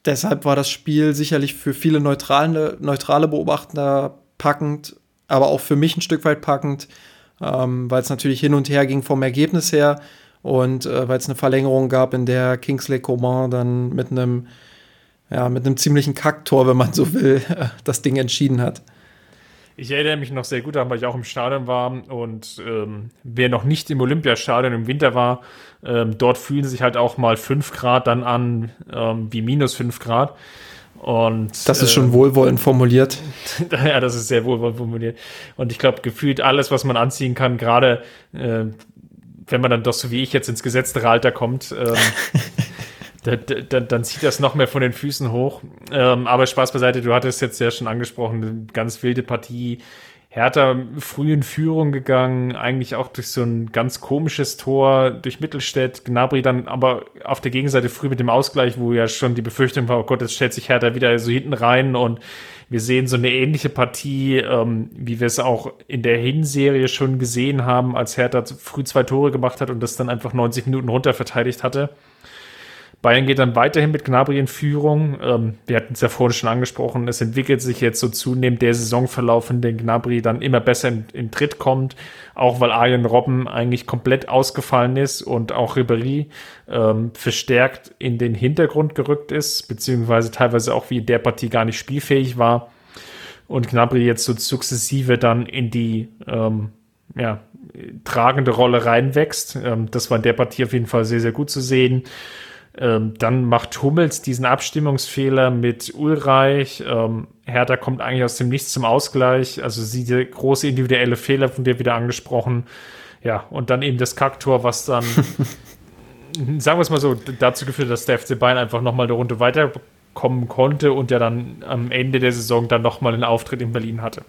deshalb war das Spiel sicherlich für viele neutrale, neutrale Beobachter packend, aber auch für mich ein Stück weit packend, ähm, weil es natürlich hin und her ging vom Ergebnis her und äh, weil es eine Verlängerung gab, in der Kingsley Coman dann mit einem ja, mit einem ziemlichen Kacktor, wenn man so will, das Ding entschieden hat. Ich erinnere mich noch sehr gut daran, weil ich auch im Stadion war und ähm, wer noch nicht im Olympiastadion im Winter war, ähm, dort fühlen sich halt auch mal 5 Grad dann an ähm, wie minus 5 Grad. Und, das ist schon äh, wohlwollend formuliert. ja, das ist sehr wohlwollend formuliert. Und ich glaube, gefühlt alles, was man anziehen kann, gerade äh, wenn man dann doch so wie ich jetzt ins gesetzte Alter kommt, ähm, da, da, dann zieht das noch mehr von den Füßen hoch. Ähm, aber Spaß beiseite, du hattest jetzt ja schon angesprochen, eine ganz wilde Partie. Hertha früh in Führung gegangen, eigentlich auch durch so ein ganz komisches Tor durch Mittelstädt. Gnabry dann aber auf der Gegenseite früh mit dem Ausgleich, wo ja schon die Befürchtung war, oh Gott, jetzt stellt sich Hertha wieder so hinten rein und wir sehen so eine ähnliche Partie, ähm, wie wir es auch in der Hinserie schon gesehen haben, als Hertha früh zwei Tore gemacht hat und das dann einfach 90 Minuten runter verteidigt hatte. Bayern geht dann weiterhin mit Gnabry in Führung. Ähm, wir hatten es ja vorhin schon angesprochen. Es entwickelt sich jetzt so zunehmend der Saisonverlauf, in dem Gnabry dann immer besser in, in Tritt kommt. Auch weil Arjen Robben eigentlich komplett ausgefallen ist und auch Ribéry ähm, verstärkt in den Hintergrund gerückt ist, beziehungsweise teilweise auch wie in der Partie gar nicht spielfähig war. Und Gnabry jetzt so sukzessive dann in die ähm, ja, tragende Rolle reinwächst. Ähm, das war in der Partie auf jeden Fall sehr, sehr gut zu sehen. Ähm, dann macht Hummels diesen Abstimmungsfehler mit Ulreich. Ähm, Hertha kommt eigentlich aus dem Nichts zum Ausgleich. Also sie der große individuelle Fehler von dir wieder angesprochen. Ja, und dann eben das Kacktor, was dann, sagen wir es mal so, dazu geführt, dass der FC Bayern einfach nochmal eine Runde weiterkommen konnte und ja dann am Ende der Saison dann nochmal einen Auftritt in Berlin hatte.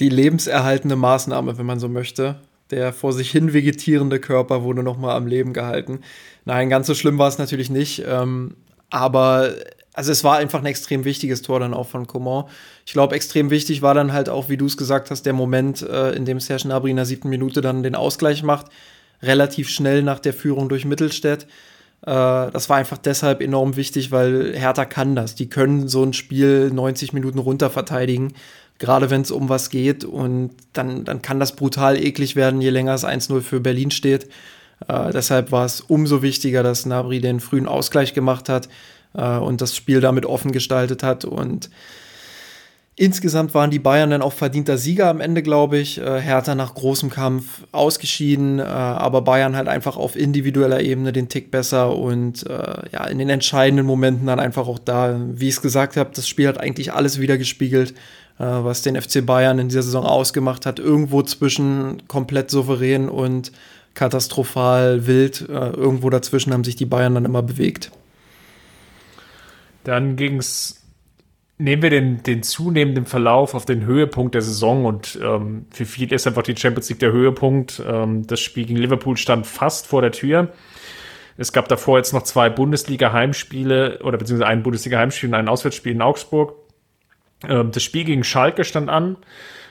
Die lebenserhaltende Maßnahme, wenn man so möchte. Der vor sich hin vegetierende Körper wurde nochmal am Leben gehalten. Nein, ganz so schlimm war es natürlich nicht. Ähm, aber also es war einfach ein extrem wichtiges Tor dann auch von Coman. Ich glaube, extrem wichtig war dann halt auch, wie du es gesagt hast, der Moment, äh, in dem Serge Gnabry in der siebten Minute dann den Ausgleich macht, relativ schnell nach der Führung durch Mittelstädt. Äh, das war einfach deshalb enorm wichtig, weil Hertha kann das. Die können so ein Spiel 90 Minuten runter verteidigen, gerade wenn es um was geht. Und dann, dann kann das brutal eklig werden, je länger es 1-0 für Berlin steht. Äh, deshalb war es umso wichtiger, dass Nabri den frühen Ausgleich gemacht hat äh, und das Spiel damit offen gestaltet hat. Und insgesamt waren die Bayern dann auch verdienter Sieger am Ende, glaube ich. Äh, Hertha nach großem Kampf ausgeschieden, äh, aber Bayern halt einfach auf individueller Ebene den Tick besser und äh, ja, in den entscheidenden Momenten dann einfach auch da. Wie ich es gesagt habe, das Spiel hat eigentlich alles wieder gespiegelt was den FC Bayern in dieser Saison ausgemacht hat. Irgendwo zwischen komplett souverän und katastrophal wild. Äh, irgendwo dazwischen haben sich die Bayern dann immer bewegt. Dann ging es, nehmen wir den, den zunehmenden Verlauf auf den Höhepunkt der Saison und ähm, für viele ist einfach die Champions League der Höhepunkt. Ähm, das Spiel gegen Liverpool stand fast vor der Tür. Es gab davor jetzt noch zwei Bundesliga-Heimspiele oder beziehungsweise ein Bundesliga-Heimspiel und ein Auswärtsspiel in Augsburg. Ähm, das Spiel gegen Schalke stand an.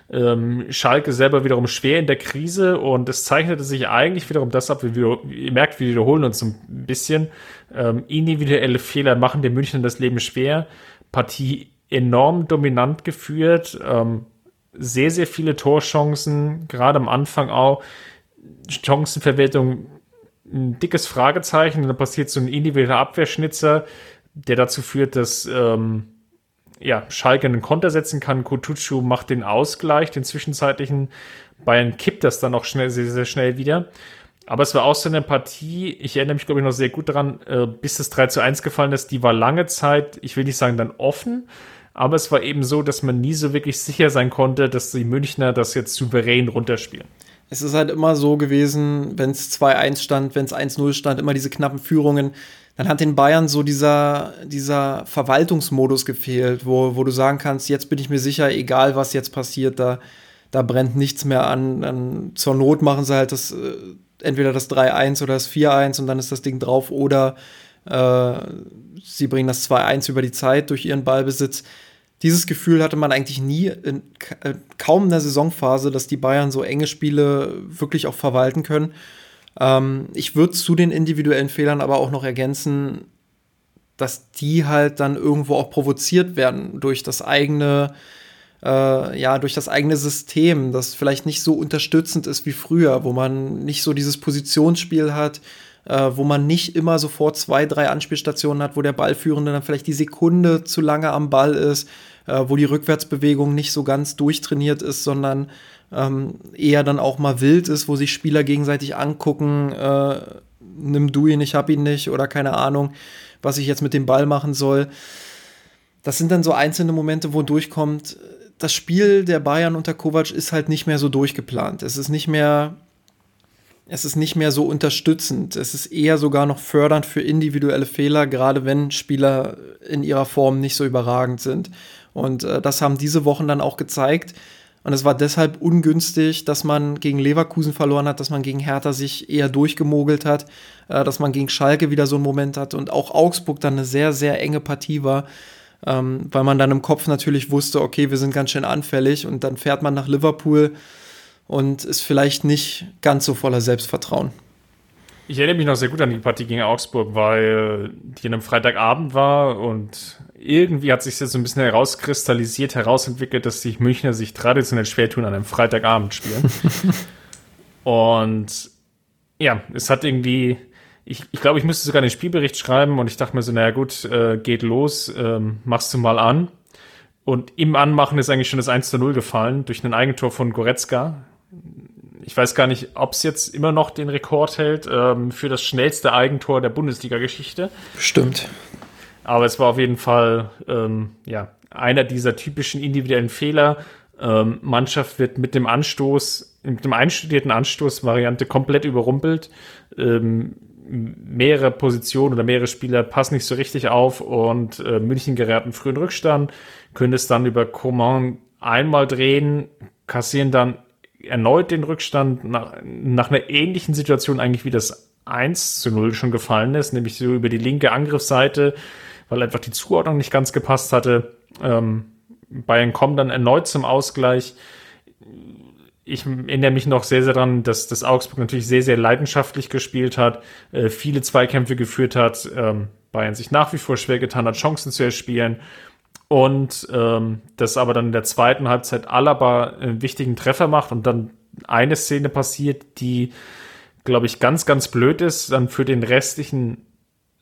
Ähm, Schalke selber wiederum schwer in der Krise und es zeichnete sich eigentlich wiederum das ab, wie wir, ihr merkt, wir wiederholen uns ein bisschen. Ähm, individuelle Fehler machen den München das Leben schwer. Partie enorm dominant geführt. Sehr, sehr viele Torchancen, gerade am Anfang auch. Chancenverwertung ein dickes Fragezeichen. Und dann passiert so ein individueller Abwehrschnitzer, der dazu führt, dass ähm, ja, Schalke einen Konter setzen kann. Kutucu macht den Ausgleich, den zwischenzeitlichen. Bayern kippt das dann auch schnell, sehr, sehr schnell wieder. Aber es war auch so eine Partie, ich erinnere mich, glaube ich, noch sehr gut daran, äh, bis das 3 zu 1 gefallen ist, die war lange Zeit, ich will nicht sagen dann offen, Aber es war eben so, dass man nie so wirklich sicher sein konnte, dass die Münchner das jetzt souverän runterspielen. Es ist halt immer so gewesen, wenn es 2-1 stand, wenn es 1-0 stand, immer diese knappen Führungen. Dann hat den Bayern so dieser, dieser Verwaltungsmodus gefehlt, wo, wo du sagen kannst, jetzt bin ich mir sicher, egal was jetzt passiert, da, da brennt nichts mehr an. Dann zur Not machen sie halt das, äh, entweder das 3-1 oder das 4-1 und dann ist das Ding drauf oder äh, sie bringen das 2-1 über die Zeit durch ihren Ballbesitz. Dieses Gefühl hatte man eigentlich nie, in, äh, kaum in der Saisonphase, dass die Bayern so enge Spiele wirklich auch verwalten können. Ähm, ich würde zu den individuellen Fehlern aber auch noch ergänzen, dass die halt dann irgendwo auch provoziert werden durch das eigene, äh, ja, durch das eigene System, das vielleicht nicht so unterstützend ist wie früher, wo man nicht so dieses Positionsspiel hat, äh, wo man nicht immer sofort zwei, drei Anspielstationen hat, wo der Ballführende dann vielleicht die Sekunde zu lange am Ball ist, äh, wo die Rückwärtsbewegung nicht so ganz durchtrainiert ist, sondern ähm, eher dann auch mal wild ist, wo sich Spieler gegenseitig angucken, äh, nimm du ihn, ich hab ihn nicht oder keine Ahnung, was ich jetzt mit dem Ball machen soll. Das sind dann so einzelne Momente, wo durchkommt, das Spiel der Bayern unter Kovac ist halt nicht mehr so durchgeplant. Es ist nicht mehr es ist nicht mehr so unterstützend. Es ist eher sogar noch fördernd für individuelle Fehler, gerade wenn Spieler in ihrer Form nicht so überragend sind. Und äh, das haben diese Wochen dann auch gezeigt. Und es war deshalb ungünstig, dass man gegen Leverkusen verloren hat, dass man gegen Hertha sich eher durchgemogelt hat, äh, dass man gegen Schalke wieder so einen Moment hat und auch Augsburg dann eine sehr, sehr enge Partie war, ähm, weil man dann im Kopf natürlich wusste, okay, wir sind ganz schön anfällig und dann fährt man nach Liverpool und ist vielleicht nicht ganz so voller Selbstvertrauen. Ich erinnere mich noch sehr gut an die Partie gegen Augsburg, weil die an einem Freitagabend war und irgendwie hat sich das so ein bisschen herauskristallisiert, herausentwickelt, dass die Münchner sich traditionell schwer tun an einem Freitagabend spielen. und ja, es hat irgendwie, ich, ich glaube, ich müsste sogar den Spielbericht schreiben und ich dachte mir so, naja gut, äh, geht los, ähm, machst du mal an. Und im Anmachen ist eigentlich schon das 1 zu 0 gefallen durch ein Eigentor von Goretzka ich weiß gar nicht, ob es jetzt immer noch den Rekord hält ähm, für das schnellste Eigentor der Bundesliga-Geschichte. Stimmt. Aber es war auf jeden Fall ähm, ja einer dieser typischen individuellen Fehler. Ähm, Mannschaft wird mit dem Anstoß, mit dem einstudierten Anstoß-Variante komplett überrumpelt. Ähm, mehrere Positionen oder mehrere Spieler passen nicht so richtig auf und äh, München gerät einen frühen Rückstand, können es dann über Coman einmal drehen, kassieren dann erneut den Rückstand nach, nach einer ähnlichen Situation eigentlich wie das 1 zu 0 schon gefallen ist, nämlich so über die linke Angriffsseite, weil einfach die Zuordnung nicht ganz gepasst hatte. Ähm, Bayern kommt dann erneut zum Ausgleich. Ich erinnere mich noch sehr, sehr daran, dass das Augsburg natürlich sehr, sehr leidenschaftlich gespielt hat, äh, viele Zweikämpfe geführt hat, ähm, Bayern sich nach wie vor schwer getan hat, Chancen zu erspielen und ähm, das aber dann in der zweiten Halbzeit Alaba einen wichtigen Treffer macht und dann eine Szene passiert, die, glaube ich, ganz, ganz blöd ist, dann für den restlichen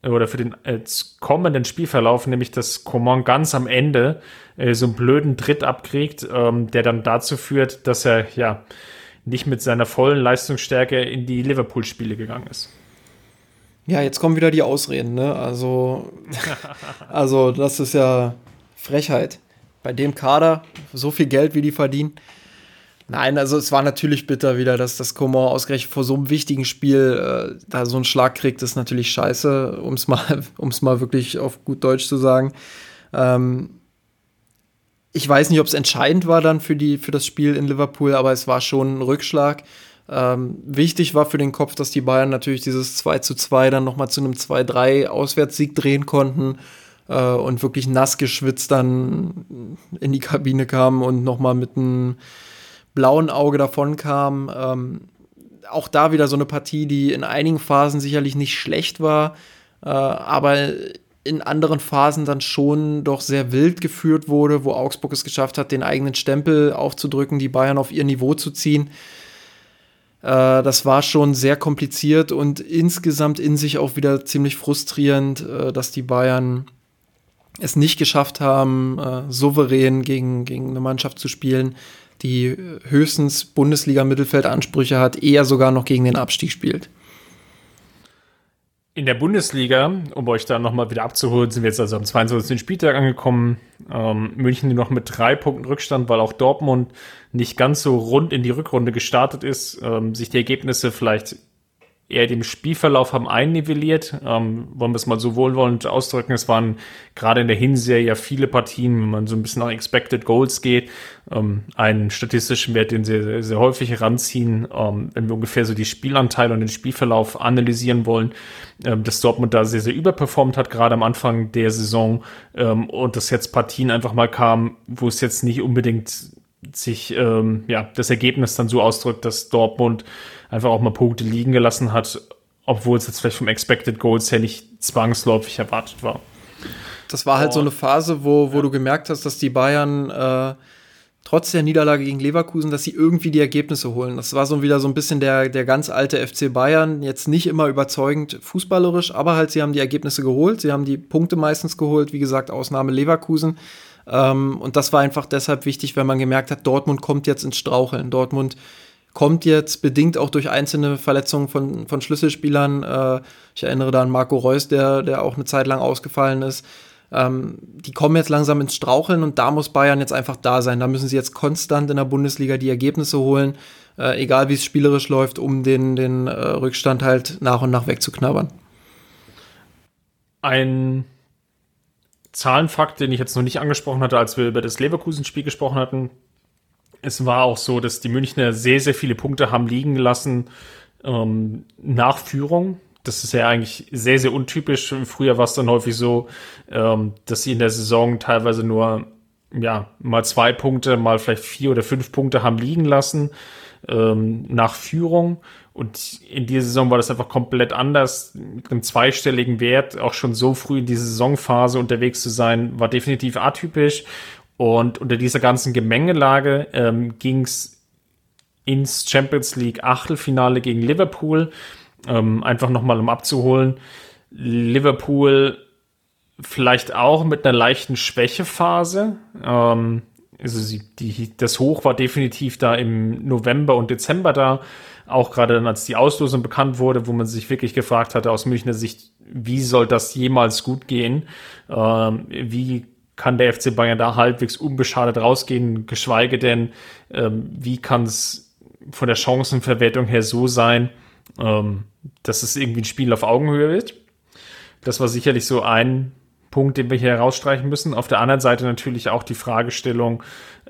oder für den äh, kommenden Spielverlauf, nämlich dass Coman ganz am Ende äh, so einen blöden Tritt abkriegt, ähm, der dann dazu führt, dass er ja nicht mit seiner vollen Leistungsstärke in die Liverpool-Spiele gegangen ist. Ja, jetzt kommen wieder die Ausreden, ne? Also, also das ist ja Frechheit. Bei dem Kader, so viel Geld, wie die verdienen. Nein, also es war natürlich bitter wieder, dass das Coman ausgerechnet vor so einem wichtigen Spiel äh, da so einen Schlag kriegt, das ist natürlich scheiße, um es mal, um's mal wirklich auf gut Deutsch zu sagen. Ähm, ich weiß nicht, ob es entscheidend war dann für, die, für das Spiel in Liverpool, aber es war schon ein Rückschlag. Ähm, wichtig war für den Kopf, dass die Bayern natürlich dieses 2 zu 2 dann nochmal zu einem 2-3 Auswärtssieg drehen konnten äh, und wirklich nass geschwitzt dann in die Kabine kam und nochmal mit einem blauen Auge davon kam. Ähm, auch da wieder so eine Partie, die in einigen Phasen sicherlich nicht schlecht war, äh, aber in anderen Phasen dann schon doch sehr wild geführt wurde, wo Augsburg es geschafft hat, den eigenen Stempel aufzudrücken, die Bayern auf ihr Niveau zu ziehen. Äh, das war schon sehr kompliziert und insgesamt in sich auch wieder ziemlich frustrierend, äh, dass die Bayern es nicht geschafft haben, äh, souverän gegen, gegen eine Mannschaft zu spielen, die höchstens Bundesliga-Mittelfeldansprüche hat, eher sogar noch gegen den Abstieg spielt. In der Bundesliga, um euch da nochmal wieder abzuholen, sind wir jetzt also am 22. Spieltag angekommen. Ähm, München nur noch mit drei Punkten Rückstand, weil auch Dortmund nicht ganz so rund in die Rückrunde gestartet ist, ähm, sich die Ergebnisse vielleicht eher dem Spielverlauf haben einnivelliert. Ähm, wollen wir es mal so wohlwollend ausdrücken. Es waren gerade in der Hinserie ja viele Partien, wenn man so ein bisschen nach Expected Goals geht, ähm, einen statistischen Wert, den sie sehr, sehr häufig heranziehen, ähm, wenn wir ungefähr so die Spielanteile und den Spielverlauf analysieren wollen, ähm, dass Dortmund da sehr, sehr überperformt hat, gerade am Anfang der Saison ähm, und dass jetzt Partien einfach mal kamen, wo es jetzt nicht unbedingt sich ähm, ja das Ergebnis dann so ausdrückt, dass Dortmund einfach auch mal Punkte liegen gelassen hat, obwohl es jetzt vielleicht vom Expected Goals her nicht zwangsläufig erwartet war. Das war halt oh. so eine Phase, wo, wo ja. du gemerkt hast, dass die Bayern äh, trotz der Niederlage gegen Leverkusen, dass sie irgendwie die Ergebnisse holen. Das war so wieder so ein bisschen der, der ganz alte FC Bayern, jetzt nicht immer überzeugend fußballerisch, aber halt sie haben die Ergebnisse geholt, sie haben die Punkte meistens geholt, wie gesagt, Ausnahme Leverkusen. Ähm, und das war einfach deshalb wichtig, weil man gemerkt hat, Dortmund kommt jetzt ins Straucheln. Dortmund kommt jetzt bedingt auch durch einzelne Verletzungen von, von Schlüsselspielern. Äh, ich erinnere da an Marco Reus, der, der auch eine Zeit lang ausgefallen ist. Ähm, die kommen jetzt langsam ins Straucheln und da muss Bayern jetzt einfach da sein. Da müssen sie jetzt konstant in der Bundesliga die Ergebnisse holen, äh, egal wie es spielerisch läuft, um den, den äh, Rückstand halt nach und nach wegzuknabbern. Ein Zahlenfakt, den ich jetzt noch nicht angesprochen hatte, als wir über das Leverkusen-Spiel gesprochen hatten, es war auch so, dass die Münchner sehr, sehr viele Punkte haben liegen lassen ähm, nach Führung. Das ist ja eigentlich sehr, sehr untypisch. Früher war es dann häufig so, ähm, dass sie in der Saison teilweise nur ja, mal zwei Punkte, mal vielleicht vier oder fünf Punkte haben liegen lassen ähm, nach Führung. Und in dieser Saison war das einfach komplett anders. Mit einem zweistelligen Wert, auch schon so früh in dieser Saisonphase unterwegs zu sein, war definitiv atypisch. Und unter dieser ganzen Gemengelage ähm, ging es ins Champions League Achtelfinale gegen Liverpool. Ähm, einfach nochmal um abzuholen. Liverpool vielleicht auch mit einer leichten Schwächephase. Ähm, also sie, die, das Hoch war definitiv da im November und Dezember da. Auch gerade dann, als die Auslosung bekannt wurde, wo man sich wirklich gefragt hatte aus Münchner Sicht, wie soll das jemals gut gehen? Ähm, wie kann der FC Bayern da halbwegs unbeschadet rausgehen, geschweige denn, ähm, wie kann es von der Chancenverwertung her so sein, ähm, dass es irgendwie ein Spiel auf Augenhöhe wird. Das war sicherlich so ein Punkt, den wir hier herausstreichen müssen. Auf der anderen Seite natürlich auch die Fragestellung,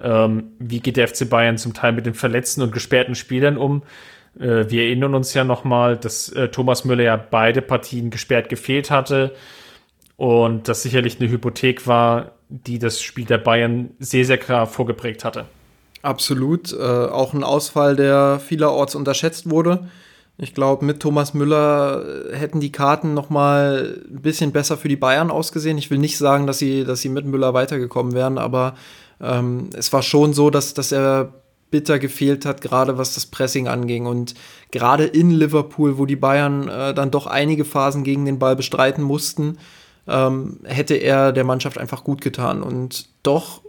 ähm, wie geht der FC Bayern zum Teil mit den verletzten und gesperrten Spielern um? Äh, wir erinnern uns ja nochmal, dass äh, Thomas Müller ja beide Partien gesperrt gefehlt hatte. Und das sicherlich eine Hypothek war, die das Spiel der Bayern sehr, sehr klar vorgeprägt hatte. Absolut. Äh, auch ein Ausfall, der vielerorts unterschätzt wurde. Ich glaube, mit Thomas Müller äh, hätten die Karten noch mal ein bisschen besser für die Bayern ausgesehen. Ich will nicht sagen, dass sie, dass sie mit Müller weitergekommen wären, aber ähm, es war schon so, dass, dass er bitter gefehlt hat, gerade was das Pressing anging. Und gerade in Liverpool, wo die Bayern äh, dann doch einige Phasen gegen den Ball bestreiten mussten, ähm, hätte er der Mannschaft einfach gut getan. Und doch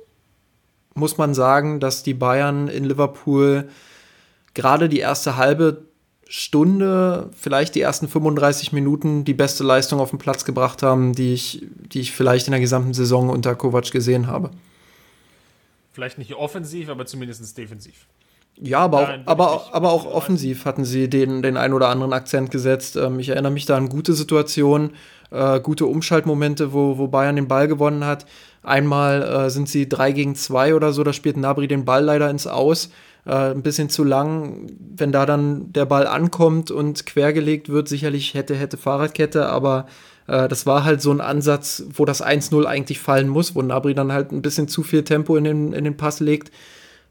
muss man sagen, dass die Bayern in Liverpool gerade die erste halbe Stunde, vielleicht die ersten 35 Minuten die beste Leistung auf den Platz gebracht haben, die ich, die ich vielleicht in der gesamten Saison unter Kovac gesehen habe. Vielleicht nicht offensiv, aber zumindest defensiv. Ja, aber auch, aber, aber auch offensiv hatten sie den, den einen oder anderen Akzent gesetzt. Ähm, ich erinnere mich da an gute Situationen, äh, gute Umschaltmomente, wo, wo Bayern den Ball gewonnen hat. Einmal äh, sind sie 3 gegen 2 oder so, da spielt Nabri den Ball leider ins Aus. Äh, ein bisschen zu lang, wenn da dann der Ball ankommt und quergelegt wird, sicherlich hätte, hätte Fahrradkette, aber äh, das war halt so ein Ansatz, wo das 1-0 eigentlich fallen muss, wo Nabri dann halt ein bisschen zu viel Tempo in den, in den Pass legt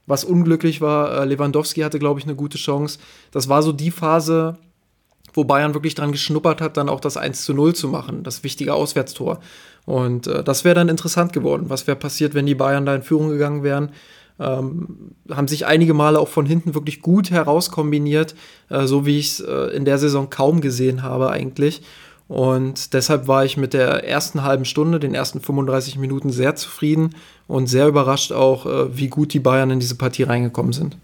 was unglücklich war. Äh, Lewandowski hatte, glaube ich, eine gute Chance. Das war so die Phase, wo Bayern wirklich dran geschnuppert hat, dann auch das 1 zu 0 zu machen, das wichtige Auswärtstor. Und äh, das wäre dann interessant geworden. Was wäre passiert, wenn die Bayern da in Führung gegangen wären? Ähm, haben sich einige Male auch von hinten wirklich gut herauskombiniert, äh, so wie ich es äh, in der Saison kaum gesehen habe eigentlich. Und deshalb war ich mit der ersten halben Stunde, den ersten 35 Minuten sehr zufrieden und sehr überrascht auch, äh, wie gut die Bayern in diese Partie reingekommen sind.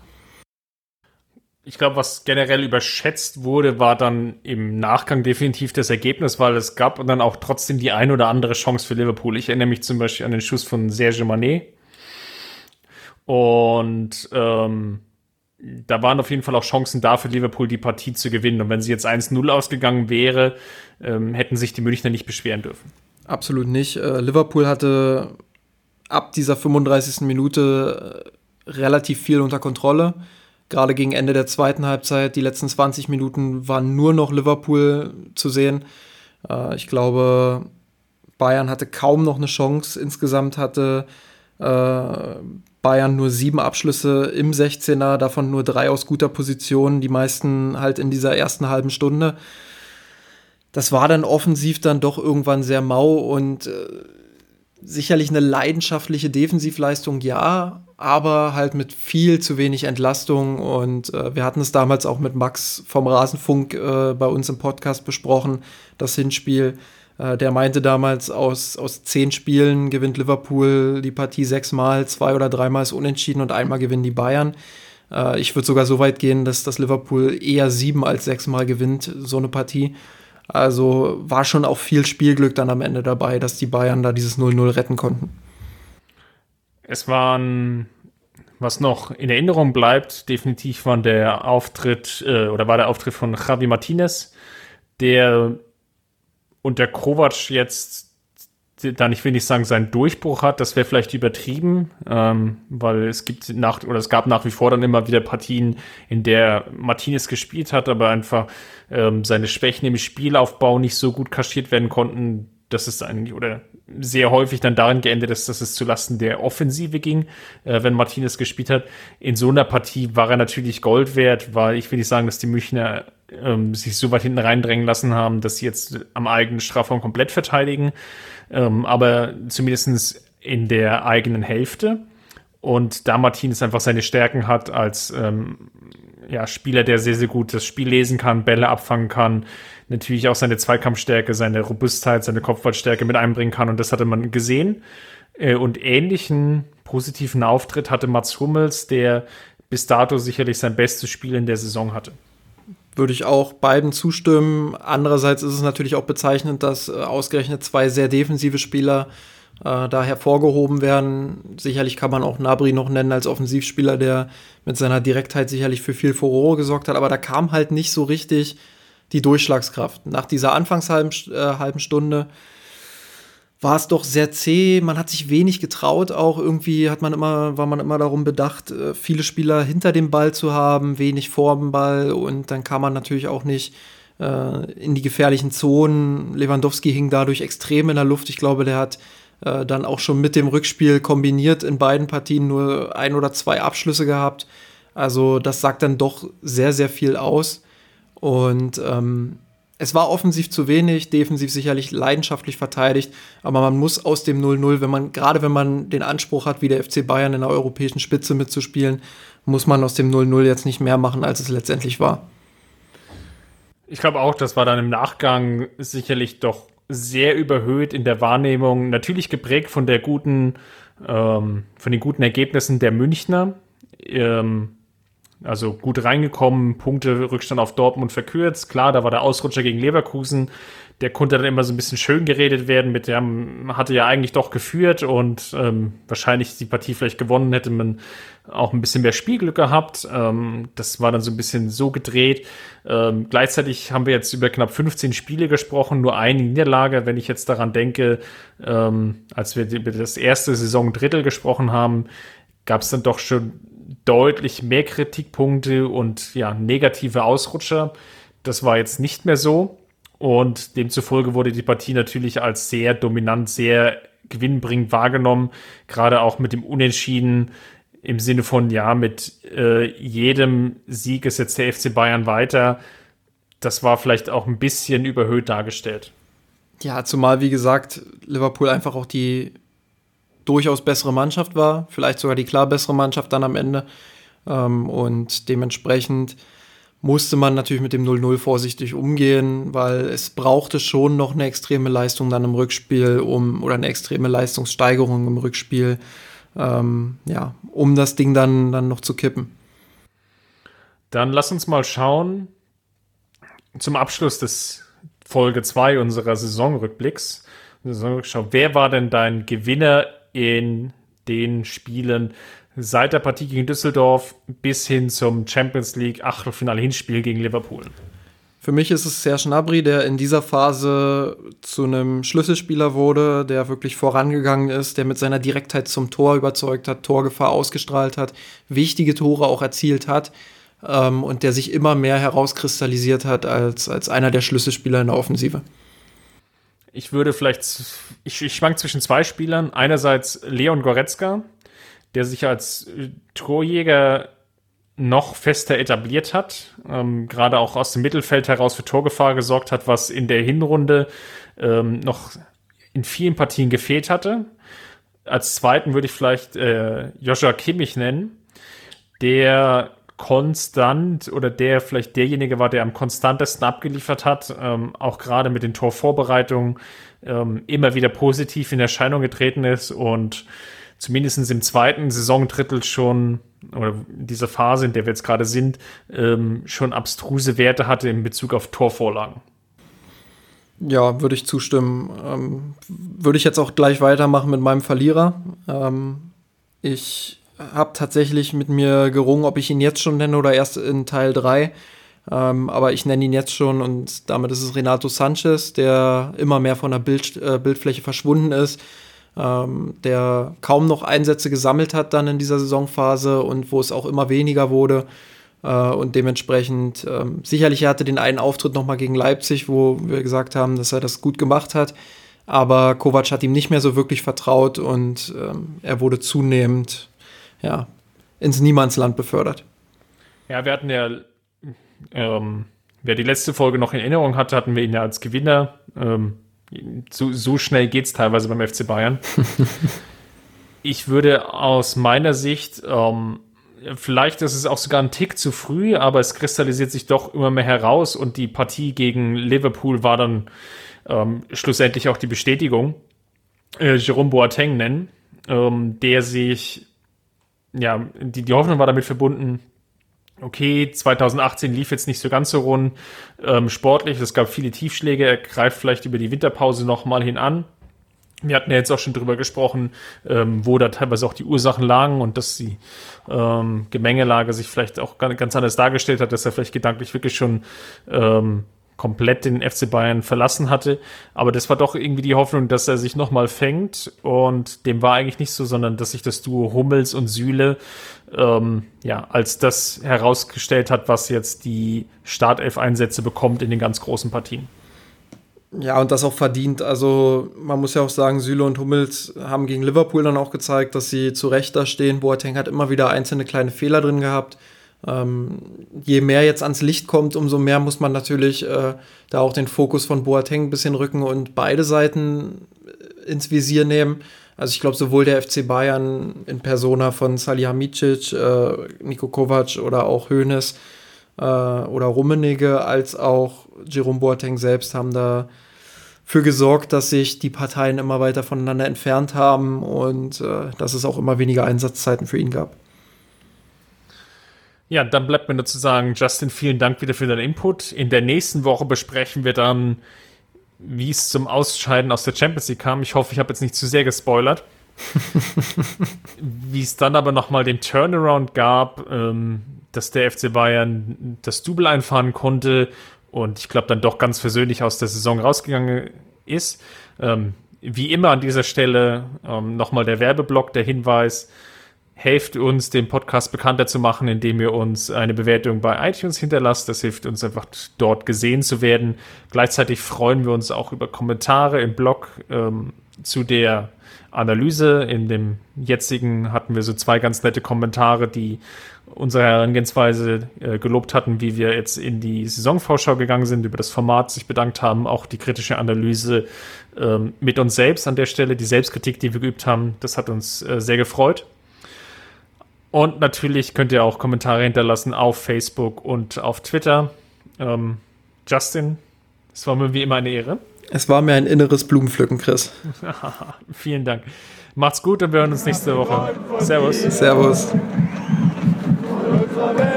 Ich glaube, was generell überschätzt wurde, war dann im Nachgang definitiv das Ergebnis, weil es gab dann auch trotzdem die ein oder andere Chance für Liverpool. Ich erinnere mich zum Beispiel an den Schuss von Serge Manet. Und ähm, da waren auf jeden Fall auch Chancen da für Liverpool, die Partie zu gewinnen. Und wenn sie jetzt 1-0 ausgegangen wäre, ähm, hätten sich die Münchner nicht beschweren dürfen. Absolut nicht. Äh, Liverpool hatte ab dieser 35. Minute äh, relativ viel unter Kontrolle gerade gegen Ende der zweiten Halbzeit, die letzten 20 Minuten waren nur noch Liverpool zu sehen. Äh, ich glaube, Bayern hatte kaum noch eine Chance. Insgesamt hatte äh, Bayern nur sieben Abschlüsse im 16er, davon nur drei aus guter Position, die meisten halt in dieser ersten halben Stunde. Das war dann offensiv dann doch irgendwann sehr mau und äh, sicherlich eine leidenschaftliche Defensivleistung, ja, aber halt mit viel zu wenig Entlastung. Und äh, wir hatten es damals auch mit Max vom Rasenfunk äh, bei uns im Podcast besprochen, das Hinspiel. Äh, der meinte damals, aus, aus zehn Spielen gewinnt Liverpool die Partie sechsmal, zwei oder dreimal ist unentschieden und einmal gewinnen die Bayern. Äh, ich würde sogar so weit gehen, dass das Liverpool eher sieben als sechsmal gewinnt, so eine Partie. Also war schon auch viel Spielglück dann am Ende dabei, dass die Bayern da dieses 0-0 retten konnten. Es waren, was noch in Erinnerung bleibt, definitiv war der Auftritt äh, oder war der Auftritt von Javi Martinez, der unter Kovac jetzt dann ich will nicht sagen, seinen Durchbruch hat, das wäre vielleicht übertrieben, ähm, weil es gibt nach oder es gab nach wie vor dann immer wieder Partien, in der Martinez gespielt hat, aber einfach ähm, seine Schwächen im Spielaufbau nicht so gut kaschiert werden konnten, dass es eigentlich oder sehr häufig dann darin geendet ist, dass es zulasten der Offensive ging, äh, wenn Martinez gespielt hat. In so einer Partie war er natürlich Gold wert, weil ich will nicht sagen, dass die Münchner ähm, sich so weit hinten reindrängen lassen haben, dass sie jetzt am eigenen Strafraum komplett verteidigen ähm, aber zumindest in der eigenen Hälfte. Und da Martinez einfach seine Stärken hat als ähm, ja, Spieler, der sehr, sehr gut das Spiel lesen kann, Bälle abfangen kann, natürlich auch seine Zweikampfstärke, seine Robustheit, seine Kopfballstärke mit einbringen kann. Und das hatte man gesehen. Äh, und ähnlichen positiven Auftritt hatte Mats Hummels, der bis dato sicherlich sein bestes Spiel in der Saison hatte würde ich auch beiden zustimmen. Andererseits ist es natürlich auch bezeichnend, dass äh, ausgerechnet zwei sehr defensive Spieler äh, da hervorgehoben werden. Sicherlich kann man auch Nabri noch nennen als Offensivspieler, der mit seiner Direktheit sicherlich für viel Furore gesorgt hat, aber da kam halt nicht so richtig die Durchschlagskraft. Nach dieser Anfangshalben äh, halben Stunde war es doch sehr zäh. Man hat sich wenig getraut. Auch irgendwie hat man immer, war man immer darum bedacht, äh, viele Spieler hinter dem Ball zu haben, wenig vor dem Ball und dann kam man natürlich auch nicht äh, in die gefährlichen Zonen. Lewandowski hing dadurch extrem in der Luft. Ich glaube, der hat äh, dann auch schon mit dem Rückspiel kombiniert in beiden Partien nur ein oder zwei Abschlüsse gehabt. Also das sagt dann doch sehr, sehr viel aus. Und ähm, es war offensiv zu wenig, defensiv sicherlich leidenschaftlich verteidigt, aber man muss aus dem 0-0, wenn man, gerade wenn man den Anspruch hat, wie der FC Bayern in der europäischen Spitze mitzuspielen, muss man aus dem 0-0 jetzt nicht mehr machen, als es letztendlich war. Ich glaube auch, das war dann im Nachgang sicherlich doch sehr überhöht in der Wahrnehmung, natürlich geprägt von der guten, ähm, von den guten Ergebnissen der Münchner. Ähm, also gut reingekommen, Punkte, Rückstand auf Dortmund verkürzt. Klar, da war der Ausrutscher gegen Leverkusen. Der konnte dann immer so ein bisschen schön geredet werden mit dem, hatte ja eigentlich doch geführt und ähm, wahrscheinlich die Partie vielleicht gewonnen, hätte man auch ein bisschen mehr Spielglück gehabt. Ähm, das war dann so ein bisschen so gedreht. Ähm, gleichzeitig haben wir jetzt über knapp 15 Spiele gesprochen, nur eine Niederlage. Wenn ich jetzt daran denke, ähm, als wir über das erste Saison Drittel gesprochen haben, gab es dann doch schon deutlich mehr Kritikpunkte und ja, negative Ausrutscher. Das war jetzt nicht mehr so. Und demzufolge wurde die Partie natürlich als sehr dominant, sehr gewinnbringend wahrgenommen. Gerade auch mit dem Unentschieden im Sinne von, ja, mit äh, jedem Sieg ist jetzt der FC Bayern weiter. Das war vielleicht auch ein bisschen überhöht dargestellt. Ja, zumal, wie gesagt, Liverpool einfach auch die durchaus bessere Mannschaft war, vielleicht sogar die klar bessere Mannschaft dann am Ende. Ähm, und dementsprechend musste man natürlich mit dem 0-0 vorsichtig umgehen, weil es brauchte schon noch eine extreme Leistung dann im Rückspiel, um oder eine extreme Leistungssteigerung im Rückspiel, ähm, ja, um das Ding dann, dann noch zu kippen. Dann lass uns mal schauen zum Abschluss des Folge 2 unserer Saisonrückblicks. Saisonrückschau. Wer war denn dein Gewinner in den Spielen seit der Partie gegen Düsseldorf bis hin zum Champions League Achtelfinale Hinspiel gegen Liverpool? Für mich ist es Serge Gnabry, der in dieser Phase zu einem Schlüsselspieler wurde, der wirklich vorangegangen ist, der mit seiner Direktheit zum Tor überzeugt hat, Torgefahr ausgestrahlt hat, wichtige Tore auch erzielt hat ähm, und der sich immer mehr herauskristallisiert hat als, als einer der Schlüsselspieler in der Offensive. Ich würde vielleicht, ich, ich schwank zwischen zwei Spielern. Einerseits Leon Goretzka, der sich als Torjäger noch fester etabliert hat, ähm, gerade auch aus dem Mittelfeld heraus für Torgefahr gesorgt hat, was in der Hinrunde ähm, noch in vielen Partien gefehlt hatte. Als zweiten würde ich vielleicht äh, Joshua Kimmich nennen, der konstant oder der vielleicht derjenige war, der am konstantesten abgeliefert hat, ähm, auch gerade mit den Torvorbereitungen ähm, immer wieder positiv in Erscheinung getreten ist und zumindest im zweiten Saisondrittel schon oder dieser Phase, in der wir jetzt gerade sind, ähm, schon abstruse Werte hatte in Bezug auf Torvorlagen. Ja, würde ich zustimmen. Ähm, würde ich jetzt auch gleich weitermachen mit meinem Verlierer. Ähm, ich habe tatsächlich mit mir gerungen, ob ich ihn jetzt schon nenne oder erst in Teil 3. Ähm, aber ich nenne ihn jetzt schon und damit ist es Renato Sanchez, der immer mehr von der Bild, äh, Bildfläche verschwunden ist ähm, der kaum noch Einsätze gesammelt hat dann in dieser Saisonphase und wo es auch immer weniger wurde. Äh, und dementsprechend ähm, sicherlich er hatte den einen Auftritt nochmal gegen Leipzig, wo wir gesagt haben, dass er das gut gemacht hat. Aber Kovac hat ihm nicht mehr so wirklich vertraut und ähm, er wurde zunehmend ja, ins Niemandsland befördert. Ja, wir hatten ja, ähm, wer die letzte Folge noch in Erinnerung hatte, hatten wir ihn ja als Gewinner ähm, so, so schnell geht es teilweise beim FC Bayern. ich würde aus meiner Sicht, ähm, vielleicht ist es auch sogar ein Tick zu früh, aber es kristallisiert sich doch immer mehr heraus und die Partie gegen Liverpool war dann ähm, schlussendlich auch die Bestätigung. Äh, Jerome Boateng nennen, ähm, der sich, ja, die, die Hoffnung war damit verbunden, okay, 2018 lief jetzt nicht so ganz so rund ähm, sportlich, es gab viele Tiefschläge, er greift vielleicht über die Winterpause nochmal hin an. Wir hatten ja jetzt auch schon drüber gesprochen, ähm, wo da teilweise auch die Ursachen lagen und dass die ähm, Gemengelage sich vielleicht auch ganz anders dargestellt hat, dass er vielleicht gedanklich wirklich schon ähm, komplett den FC Bayern verlassen hatte. Aber das war doch irgendwie die Hoffnung, dass er sich nochmal fängt. Und dem war eigentlich nicht so, sondern dass sich das Duo Hummels und Süle ähm, ja, als das herausgestellt hat, was jetzt die Startelf-Einsätze bekommt in den ganz großen Partien. Ja, und das auch verdient. Also man muss ja auch sagen, Süle und Hummels haben gegen Liverpool dann auch gezeigt, dass sie zu Recht da stehen. Boateng hat immer wieder einzelne kleine Fehler drin gehabt. Ähm, je mehr jetzt ans Licht kommt, umso mehr muss man natürlich äh, da auch den Fokus von Boateng ein bisschen rücken und beide Seiten äh, ins Visier nehmen. Also ich glaube, sowohl der FC Bayern in Persona von Salihamidzic, äh, Niko Kovac oder auch Hoeneß äh, oder Rummenigge, als auch Jerome Boateng selbst haben da für gesorgt, dass sich die Parteien immer weiter voneinander entfernt haben und äh, dass es auch immer weniger Einsatzzeiten für ihn gab. Ja, dann bleibt mir nur zu sagen, Justin, vielen Dank wieder für deinen Input. In der nächsten Woche besprechen wir dann, wie es zum Ausscheiden aus der Champions League kam. Ich hoffe, ich habe jetzt nicht zu sehr gespoilert. wie es dann aber nochmal den Turnaround gab, ähm, dass der FC Bayern das Double einfahren konnte und ich glaube dann doch ganz versöhnlich aus der Saison rausgegangen ist. Ähm, wie immer an dieser Stelle ähm, nochmal der Werbeblock, der Hinweis, helft uns, den Podcast bekannter zu machen, indem ihr uns eine Bewertung bei iTunes hinterlasst. Das hilft uns einfach dort gesehen zu werden. Gleichzeitig freuen wir uns auch über Kommentare im Blog ähm, zu der Analyse. In dem jetzigen hatten wir so zwei ganz nette Kommentare, die unsere Herangehensweise äh, gelobt hatten, wie wir jetzt in die Saisonvorschau gegangen sind, über das Format sich bedankt haben, auch die kritische Analyse ähm, mit uns selbst an der Stelle, die Selbstkritik, die wir geübt haben, das hat uns äh, sehr gefreut. Und natürlich könnt ihr auch Kommentare hinterlassen auf Facebook und auf Twitter. Ähm, Justin, es war mir wie immer eine Ehre. Es war mir ein inneres Blumenpflücken, Chris. Vielen Dank. Macht's gut und wir hören uns nächste Woche. Servus. Servus.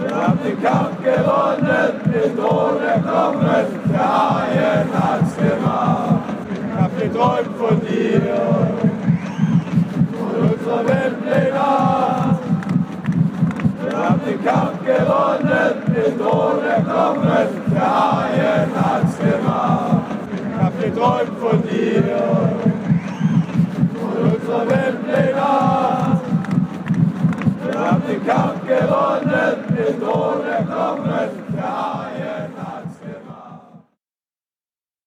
Wir haben den Kampf gewonnen, den Thron erklommen, der Haien hat's gemacht. Ich hab geträumt von dir unser Weltleger. Wir haben den Kampf gewonnen, den Tod erklommen, der Haien hat's gemacht. Ich hab geträumt von dir, von unserer Weltleger. Wir haben den Kampf gewonnen, den Tod erklommen, der Haien